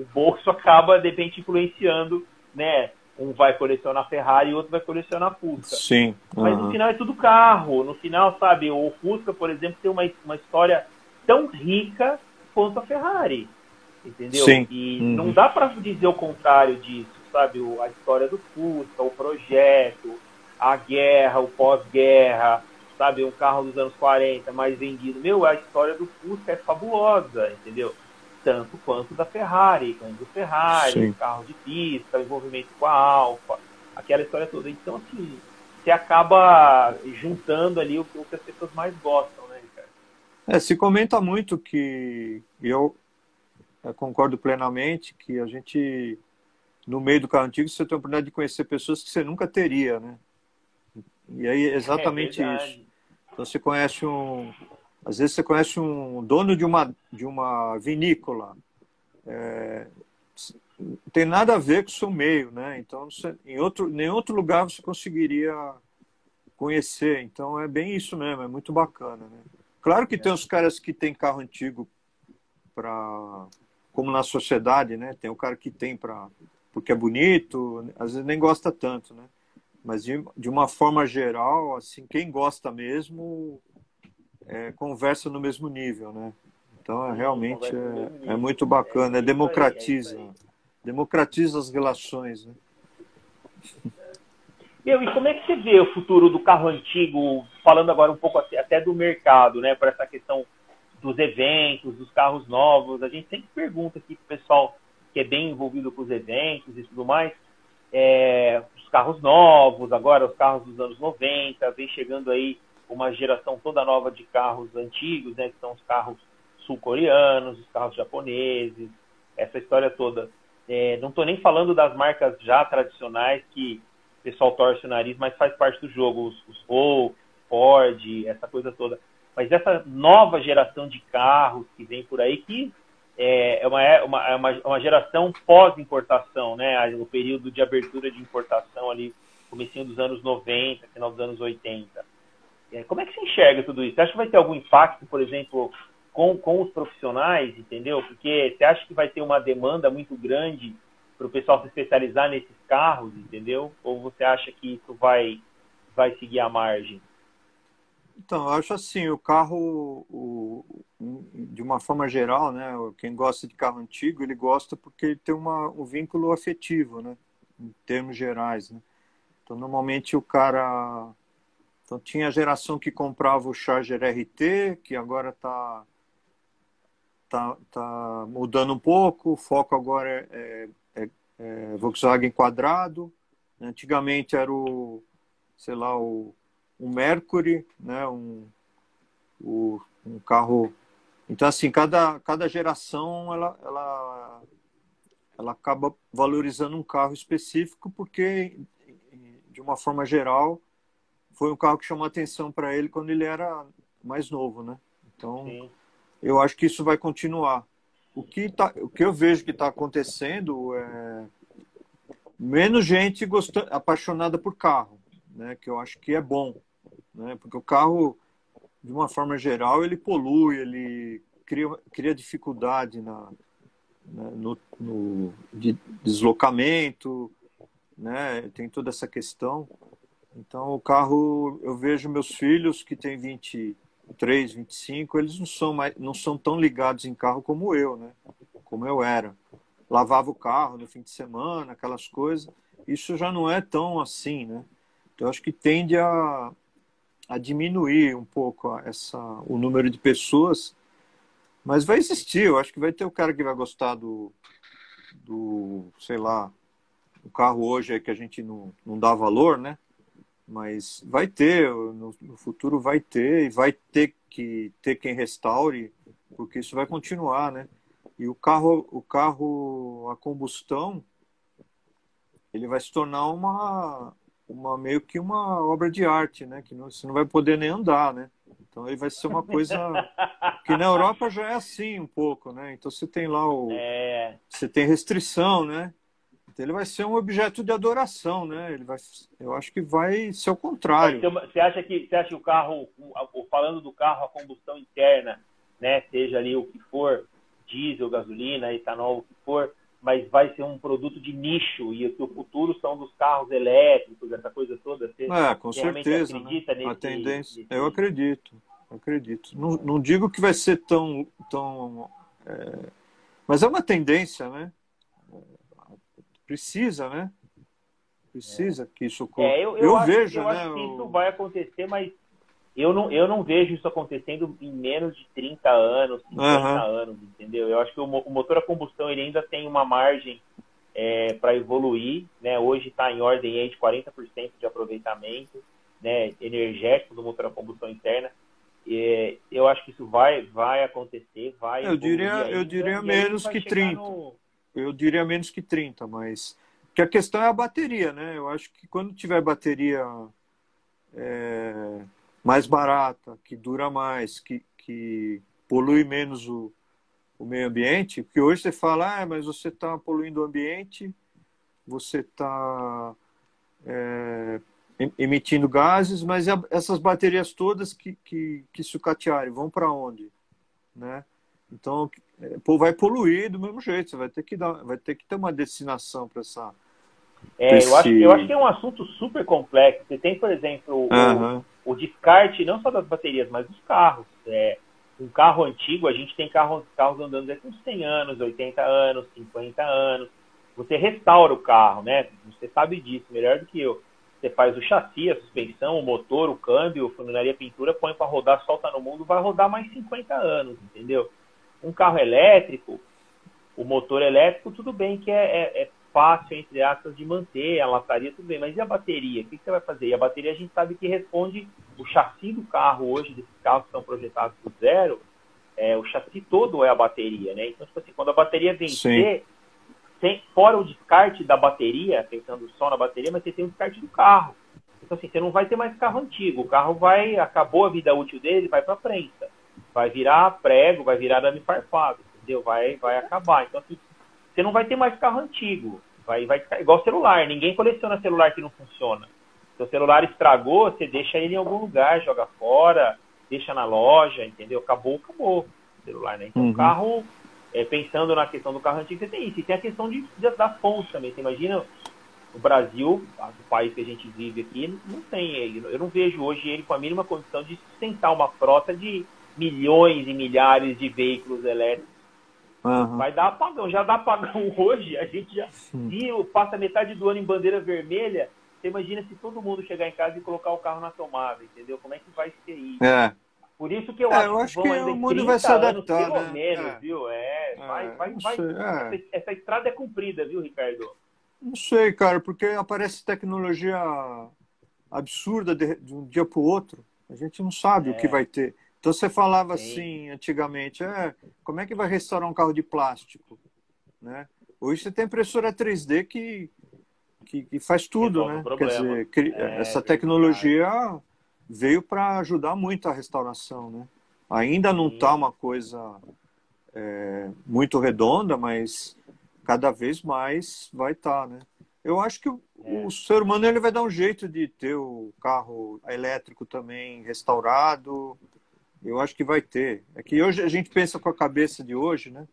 O, o bolso acaba, de repente, influenciando, né? Um vai colecionar Ferrari e outro vai colecionar Fusca. Sim. Uhum. Mas no final é tudo carro. No final, sabe, o Fusca, por exemplo, tem uma, uma história tão rica quanto a Ferrari. Entendeu? Sim. E uhum. não dá para dizer o contrário disso, sabe? a história do Fusca, o projeto, a guerra, o pós-guerra, sabe? Um carro dos anos 40 mais vendido. Meu, a história do Fusca é fabulosa, entendeu? Tanto quanto da Ferrari, quanto do Ferrari, Sim. carro de pista, o envolvimento com a Alfa, aquela história toda. Então, assim, você acaba juntando ali o, o que as pessoas mais gostam, né, Ricardo? É, se comenta muito que eu, eu concordo plenamente que a gente, no meio do carro antigo, você tem a oportunidade de conhecer pessoas que você nunca teria, né? E aí é exatamente é isso. Então você conhece um, às vezes você conhece um dono de uma, de uma vinícola, é, não tem nada a ver com o seu meio, né? Então, você, em outro, nenhum outro lugar você conseguiria conhecer. Então, é bem isso mesmo, é muito bacana, né? Claro que tem os caras que têm carro antigo para como na sociedade, né? Tem o cara que tem para porque é bonito, às vezes nem gosta tanto, né? Mas de, de uma forma geral, assim, quem gosta mesmo é, conversa no mesmo nível, né? Então, é, realmente é, é, muito bacana, é, democratiza, democratiza as relações, né? Meu, e como é que você vê o futuro do carro antigo, falando agora um pouco até do mercado, né, para essa questão dos eventos, dos carros novos? A gente sempre pergunta aqui para o pessoal que é bem envolvido com os eventos e tudo mais. É, os carros novos, agora os carros dos anos 90, vem chegando aí uma geração toda nova de carros antigos, né, que são os carros sul-coreanos, os carros japoneses, essa história toda. É, não estou nem falando das marcas já tradicionais que o pessoal torce o nariz, mas faz parte do jogo, os, os Ford, essa coisa toda. Mas essa nova geração de carros que vem por aí, que é, é uma, é uma, é uma, uma geração pós-importação, né? O período de abertura de importação ali, comecinho dos anos 90, final dos anos 80. É, como é que você enxerga tudo isso? Você acha que vai ter algum impacto, por exemplo, com, com os profissionais, entendeu? Porque você acha que vai ter uma demanda muito grande para o pessoal se especializar nesses carros, entendeu? Ou você acha que isso vai, vai seguir a margem? Então, eu acho assim, o carro, o, de uma forma geral, né, quem gosta de carro antigo, ele gosta porque ele tem uma, um vínculo afetivo, né, em termos gerais, né. Então, normalmente o cara... Então, tinha a geração que comprava o Charger RT, que agora está tá, tá mudando um pouco, o foco agora é, é, é Volkswagen quadrado, antigamente era o, sei lá, o um Mercury, né, um, o, um carro. Então, assim, cada, cada geração ela, ela, ela acaba valorizando um carro específico, porque, de uma forma geral, foi um carro que chamou atenção para ele quando ele era mais novo, né? Então, Sim. eu acho que isso vai continuar. O que, tá, o que eu vejo que está acontecendo é menos gente gostando, apaixonada por carro, né? Que eu acho que é bom né? Porque o carro, de uma forma geral, ele polui, ele cria, cria dificuldade na, né? no, no de deslocamento, né? Tem toda essa questão. Então, o carro, eu vejo meus filhos que têm 23, 25, eles não são mais, não são tão ligados em carro como eu, né? Como eu era. Lavava o carro no fim de semana, aquelas coisas. Isso já não é tão assim, né? Então, acho que tende a, a diminuir um pouco essa, o número de pessoas, mas vai existir. Eu acho que vai ter o cara que vai gostar do, do sei lá, o carro hoje é que a gente não, não dá valor, né? Mas vai ter, no, no futuro vai ter, e vai ter que ter quem restaure, porque isso vai continuar, né? E o carro, o carro a combustão, ele vai se tornar uma, uma meio que uma obra de arte, né? Que não, você não vai poder nem andar, né? Então ele vai ser uma coisa que na Europa já é assim um pouco, né? Então você tem lá o é... você tem restrição, né? Então ele vai ser um objeto de adoração, né? Ele vai, eu acho que vai ser o contrário. Você acha que você acha que o carro, falando do carro a combustão interna, né? Seja ali o que for, diesel, gasolina, etanol, o que for, mas vai ser um produto de nicho e o futuro são dos carros elétricos, essa coisa toda. Você é, com certeza. Né? Acredita né? nesse, a tendência, nesse... eu acredito, acredito. Não, não digo que vai ser tão, tão, é... mas é uma tendência, né? Precisa, né? Precisa é. que isso ocorra. É, eu, eu, eu acho, vejo, eu né? Acho que isso vai acontecer, mas eu não, eu não vejo isso acontecendo em menos de 30 anos, 50 uhum. anos, entendeu? Eu acho que o, o, motor a combustão ele ainda tem uma margem é, para evoluir, né? Hoje está em ordem aí de 40% de aproveitamento né, energético do motor a combustão interna. E, eu acho que isso vai, vai acontecer, vai. Eu diria, ainda, eu diria menos que 30. No... Eu diria menos que 30, mas que a questão é a bateria, né? Eu acho que quando tiver bateria é mais barata, que dura mais, que, que polui menos o, o meio ambiente, porque hoje você fala, ah, mas você está poluindo o ambiente, você está é, emitindo gases, mas essas baterias todas que, que, que sucatearem vão para onde? Né? Então, é, vai poluir do mesmo jeito, você vai ter que, dar, vai ter, que ter uma destinação para essa é, eu, acho, eu acho que é um assunto super complexo. Você tem, por exemplo, uhum. o, o, descarte não só das baterias, mas dos carros. É, um carro antigo, a gente tem carros, carros andando com 100 anos, 80 anos, 50 anos. Você restaura o carro, né? Você sabe disso melhor do que eu. Você faz o chassi, a suspensão, o motor, o câmbio, funilaria, pintura, põe para rodar, solta no mundo, vai rodar mais 50 anos, entendeu? Um carro elétrico, o motor elétrico, tudo bem que é, é, é fácil, entre aspas, de manter, a lataria, tudo bem, mas e a bateria? O que, você vai fazer? E a bateria a gente sabe que responde o chassi do carro hoje, desses carros que são projetados do zero, é, o chassi todo é a bateria, né? Então, tipo assim, quando a bateria vencer, tem, fora o descarte da bateria, pensando só na bateria, mas você tem o descarte do carro. Então, assim, você não vai ter mais carro antigo. O carro vai, acabou a vida útil dele, vai para prensa. Vai virar prego, vai virar dame farpado, entendeu? Vai, vai acabar. Então, assim, você não vai ter mais carro antigo. Vai, vai ficar igual celular. Ninguém coleciona celular que não funciona. Seu celular estragou, você deixa ele em algum lugar, joga fora, deixa na loja, entendeu? Acabou, acabou o celular, né? Então, uhum. o carro, é, pensando na questão do carro antigo, você tem isso. E tem a questão de, de das pontes também. Você imagina o Brasil, o país que a gente vive aqui, não tem. Eu não vejo hoje ele com a mínima condição de sustentar uma frota de milhões e milhares de veículos elétricos Uhum. Vai dar apagão, já dá apagão hoje, a gente já viu, passa metade do ano em bandeira vermelha. Você imagina se todo mundo chegar em casa e colocar o carro na tomada, entendeu? Como é que vai ser isso? É. Por isso que eu é, acho, eu acho que, que o mundo vai se adaptar, anos, pelo né? menos, é. viu? É, vai, é, vai, vai. É. Essa, essa estrada é comprida, viu, Ricardo? Não sei, cara, porque aparece tecnologia absurda de, de um dia para o outro. A gente não sabe o que é. vai ter. Então você falava Sim. assim antigamente, é, como é que vai restaurar um carro de plástico? Né? Hoje você tem impressora 3D que, que, que faz tudo, né? Quer dizer, é, essa tecnologia veio para ajudar muito a restauração, né? Ainda não está uma coisa é, muito redonda, mas cada vez mais vai estar, tá, né? Eu acho que o, é. o, ser humano ele vai dar um jeito de ter o carro elétrico também restaurado, eu acho que vai ter. É que hoje a gente pensa com a cabeça de hoje, né?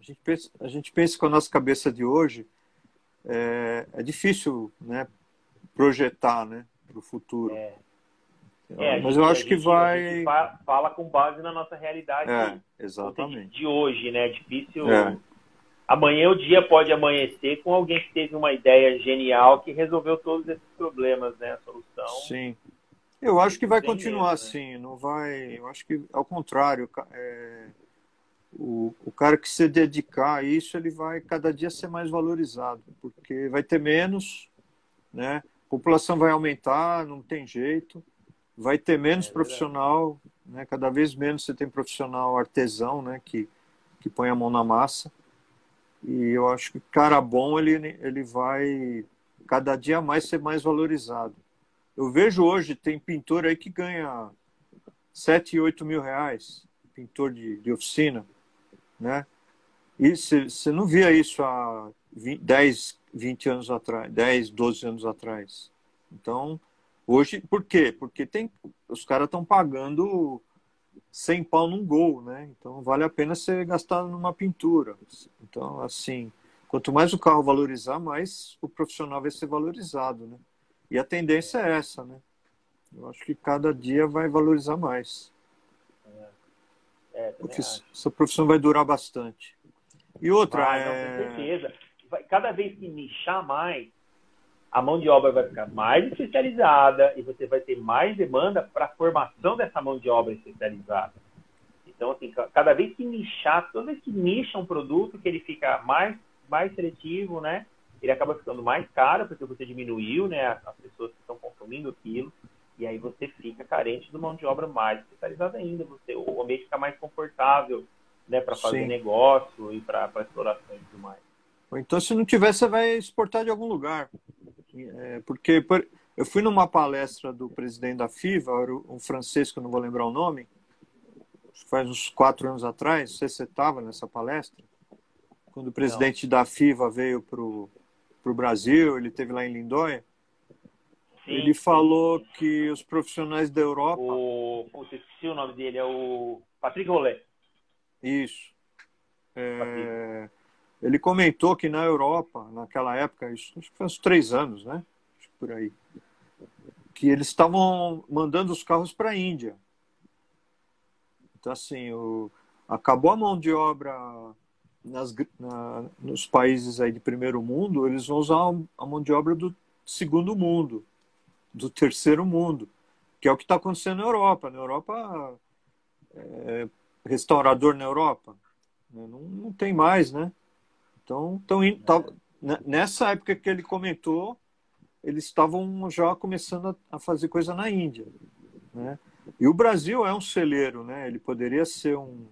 A gente pensa, a gente pensa com a nossa cabeça de hoje. É, é difícil, né? Projetar, né? Para o futuro. É. É, Mas gente, eu acho que vai. fala com base na nossa realidade. É, exatamente. De hoje, né? É difícil. É. Amanhã o dia pode amanhecer com alguém que teve uma ideia genial que resolveu todos esses problemas, né? A solução. Sim. Eu acho que vai continuar mesmo, né? assim, não vai. Eu acho que ao contrário, é, o, o cara que se dedicar a isso, ele vai cada dia ser mais valorizado, porque vai ter menos, né? A população vai aumentar, não tem jeito, vai ter menos é, profissional, né? Cada vez menos você tem profissional artesão, né? Que que põe a mão na massa. E eu acho que cara bom ele ele vai cada dia mais ser mais valorizado. Eu vejo hoje, tem pintor aí que ganha 7, 8 mil reais, pintor de, de oficina, né? E você não via isso há 20, 10, 20 anos atrás, 10, 12 anos atrás. Então, hoje, por quê? Porque tem, os caras estão pagando 100 pau num gol, né? Então, vale a pena você gastar numa pintura. Então, assim, quanto mais o carro valorizar, mais o profissional vai ser valorizado, né? E a tendência é essa, né? Eu acho que cada dia vai valorizar mais. É, é Porque acho. essa profissão vai durar bastante. E outra vai, é... Não, com certeza. Cada vez que nichar mais, a mão de obra vai ficar mais especializada e você vai ter mais demanda para a formação dessa mão de obra especializada. Então, assim, cada vez que nichar, toda vez que nicha um produto, que ele fica mais, mais seletivo, né? Ele acaba ficando mais caro porque você diminuiu né, as pessoas que estão consumindo aquilo e aí você fica carente de mão de obra mais especializada ainda. Você, o ambiente fica mais confortável né, para fazer Sim. negócio e para exploração e tudo mais. Então, se não tiver, você vai exportar de algum lugar. É, porque por, eu fui numa palestra do presidente da FIVA, um francês que eu não vou lembrar o nome, faz uns quatro anos atrás, você estava nessa palestra, quando o presidente não. da FIVA veio para o para o Brasil, ele teve lá em Lindóia. Sim, ele sim. falou que os profissionais da Europa. O. Putz, esqueci o nome dele, é o Patrick Rollet. Isso. É... Ele comentou que na Europa, naquela época, isso acho que foi uns três anos, né? Acho que por aí. Que eles estavam mandando os carros para a Índia. Então, assim, o... acabou a mão de obra nas, na, nos países aí de primeiro mundo, eles vão usar a mão de obra do segundo mundo, do terceiro mundo, que é o que está acontecendo na Europa. Na Europa, é, restaurador na Europa, né? não, não tem mais, né? Então, tão indo, tá, nessa época que ele comentou, eles estavam já começando a, a fazer coisa na Índia, né? E o Brasil é um celeiro, né? Ele poderia ser um,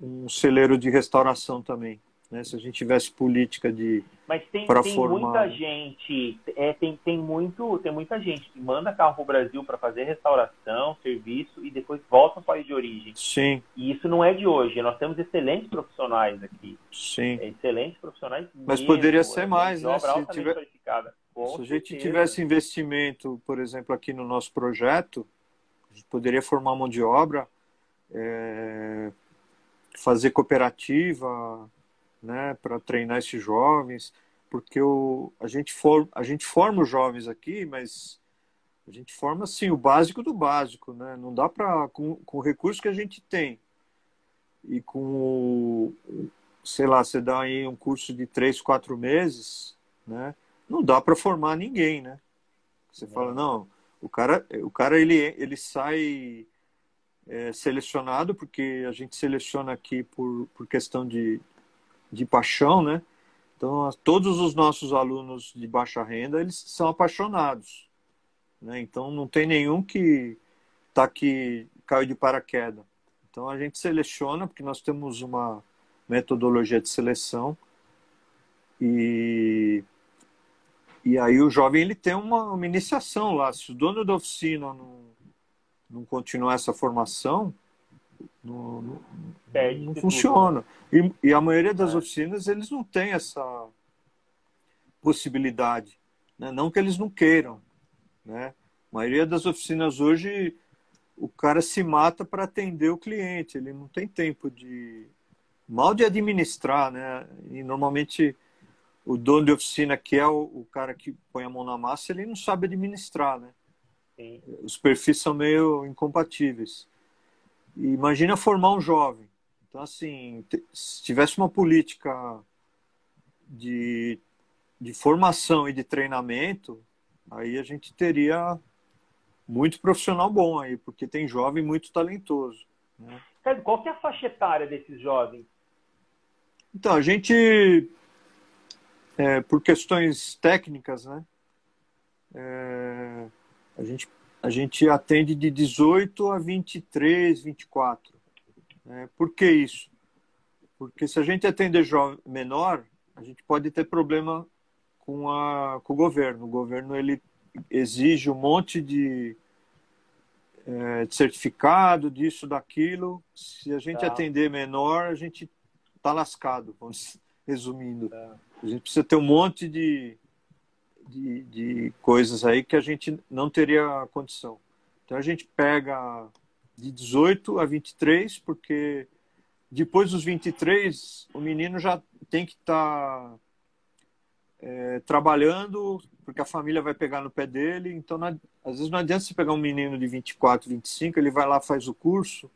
um celeiro de restauração também, né? Se a gente tivesse política de mas tem, tem formar... muita gente, é, tem, tem, muito, tem muita gente que manda carro para o Brasil para fazer restauração, serviço e depois volta ao país de origem. Sim. E isso não é de hoje. Nós temos excelentes profissionais aqui. Sim. É, excelentes profissionais. Mas mesmo, poderia ser é, mais, né? Se, tiver... Se a gente tivesse investimento, por exemplo, aqui no nosso projeto, a gente poderia formar mão de obra, é... fazer cooperativa, né, para treinar esses jovens, porque o, a, gente for, a gente forma os jovens aqui, mas a gente forma assim o básico do básico, né? Não dá para com, com o recurso que a gente tem e com o, sei lá, você dá aí um curso de três, quatro meses, né? Não dá para formar ninguém, né? Você fala é. não, o cara, o cara ele ele sai é, selecionado porque a gente seleciona aqui por, por questão de, de paixão, né? Então, todos os nossos alunos de baixa renda, eles são apaixonados, né? Então, não tem nenhum que tá aqui caiu de paraquedas. Então, a gente seleciona porque nós temos uma metodologia de seleção e e aí o jovem ele tem uma, uma iniciação lá. Se o dono da oficina não, não continuar essa formação, não, não, não funciona. E, e, a maioria das é. oficinas, eles não têm essa possibilidade. Né? Não que eles não queiram. Né? A maioria das oficinas hoje, o cara se mata para atender o cliente. Ele não tem tempo de... Mal de administrar, né? E normalmente o dono de oficina, que é o, o cara que põe a mão na massa, ele não sabe administrar, né? Sim. Os perfis são meio incompatíveis. E imagina formar um jovem. Então, assim, se tivesse uma política de, de formação e de treinamento, aí a gente teria muito profissional bom aí, porque tem jovem muito talentoso. Né? Qual que é a faixa etária desses jovens? Então, a gente, é, por questões técnicas, né? É, a gente a gente atende de 18 a 23, 24. Né? Por que isso? Porque se a gente atender jovem menor, a gente pode ter problema com, a, com o governo. O governo ele exige um monte de, é, de certificado, disso, daquilo. Se a gente tá. atender menor, a gente está lascado, vamos, resumindo. Tá. A gente precisa ter um monte de, de, de coisas aí que a gente não teria condição. Então a gente pega de 18 a 23, porque depois dos 23 o menino já tem que estar tá, é, trabalhando, porque a família vai pegar no pé dele. Então às vezes não adianta você pegar um menino de 24, 25, ele vai lá faz o curso,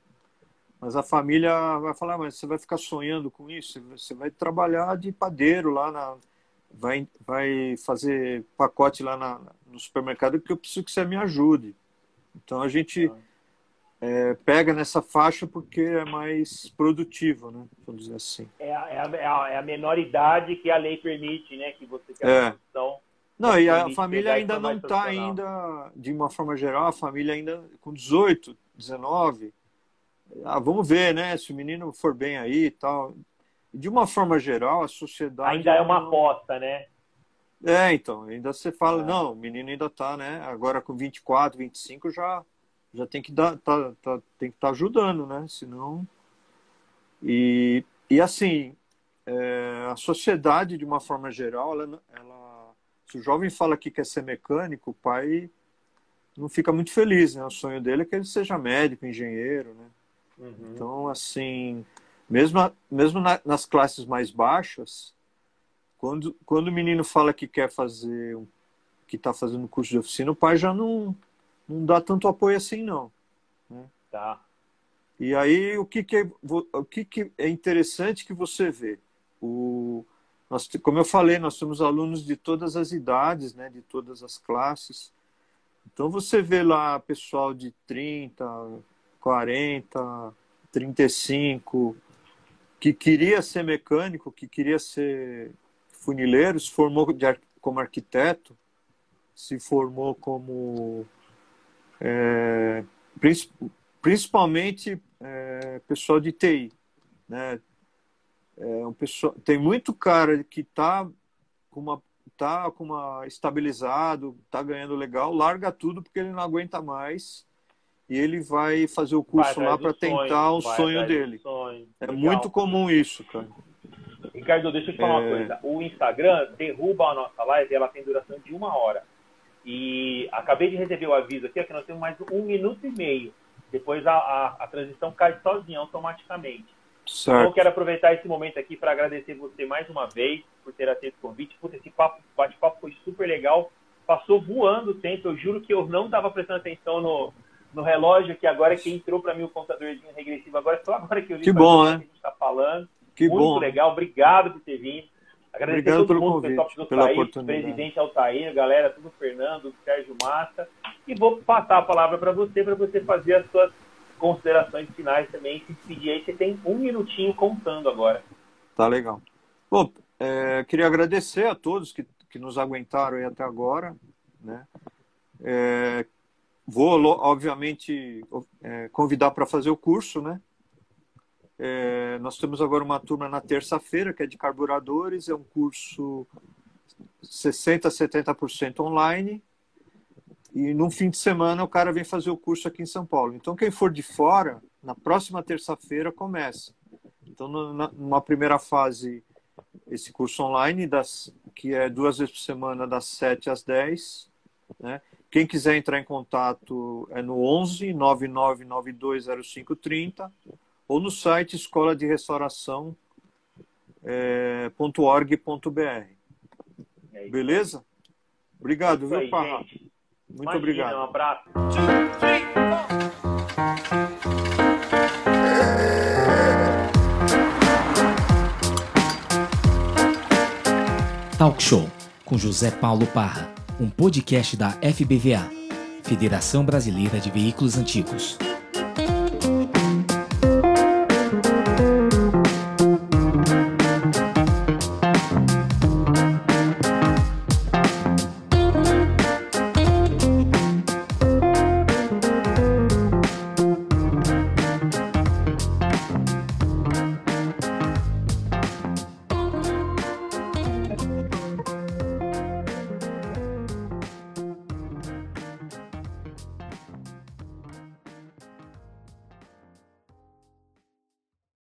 mas a família vai falar, mas você vai ficar sonhando com isso? Você vai trabalhar de padeiro lá na, vai, vai fazer pacote lá na, no supermercado porque eu preciso que você me ajude. Então a gente é, pega nessa faixa porque é mais produtivo, né? Vamos dizer assim. É a, é, a, é a, menor idade que a lei permite, né? Que você quer é. Produção, não, e a família ainda não está ainda, de uma forma geral, a família ainda com 18, 19. Ah, vamos ver, né? Se o menino for bem aí e tal de uma forma geral, a sociedade. Ainda é uma aposta, né? É, então, ainda você fala, é. não, o menino ainda tá, né? Agora com 24, 25 já, já tem que dar, tá, tá, tem que estar tá ajudando, né? Senão. E, e assim, é, a sociedade, de uma forma geral, ela, ela, se o jovem fala que quer ser mecânico, o pai não fica muito feliz, né? O sonho dele é que ele seja médico, engenheiro, né? Uhum. Então, assim, mesmo, mesmo na, nas classes mais baixas, quando, quando o menino fala que quer fazer, que está fazendo curso de oficina, o pai já não, não dá tanto apoio assim, não. Né? Tá. E aí, o que, que, é, o que, que é interessante que você vê? O, nós, como eu falei, nós temos alunos de todas as idades, né, de todas as classes. Então, você vê lá pessoal de 30, 40, 35, que queria ser mecânico, que queria ser funileiro, se formou de, como arquiteto, se formou como é, principalmente é, pessoal de TI, né? É um pessoal, tem muito cara que está com uma tá com uma estabilizado, tá ganhando legal, larga tudo porque ele não aguenta mais e ele vai fazer o curso lá para tentar o sonho dele. Sonho. É legal. muito comum isso, cara. Ricardo, deixa eu te falar é... uma coisa. O Instagram derruba a nossa live, ela tem duração de uma hora. E acabei de receber o aviso aqui, que nós temos mais um minuto e meio. Depois a, a, a transição cai sozinha, automaticamente. Certo. Então eu quero aproveitar esse momento aqui para agradecer você mais uma vez por ter aceito o convite. Puta, esse papo, bate-papo foi super legal. Passou voando o tempo. Eu juro que eu não estava prestando atenção no, no relógio, que agora que entrou para mim o computadorzinho regressivo. Agora só agora que eu vi que bom, né? que a gente está falando. Que Muito bom. legal. Obrigado por ter vindo. Agradecer Obrigado todo mundo, convite, pessoal do pela Taí, oportunidade. presidente Altair, galera, tudo Fernando, Sérgio Massa. E vou passar a palavra para você, para você fazer as suas considerações finais também. Se despedir aí, você tem um minutinho contando agora. Tá legal. Bom, é, queria agradecer a todos que, que nos aguentaram aí até agora. Né? É, vou, obviamente, é, convidar para fazer o curso, né? É, nós temos agora uma turma na terça-feira, que é de carburadores, é um curso 60% a 70% online. E num fim de semana o cara vem fazer o curso aqui em São Paulo. Então, quem for de fora, na próxima terça-feira começa. Então, numa primeira fase, esse curso online, das, que é duas vezes por semana, das 7 às 10. Né? Quem quiser entrar em contato é no 11 99920530 ou no site escola de restauração é, .org.br. É Beleza? Obrigado, viu, aí, Parra? Gente. Muito Imagina, obrigado. Um abraço. Talk Show com José Paulo Parra, um podcast da FBVA, Federação Brasileira de Veículos Antigos.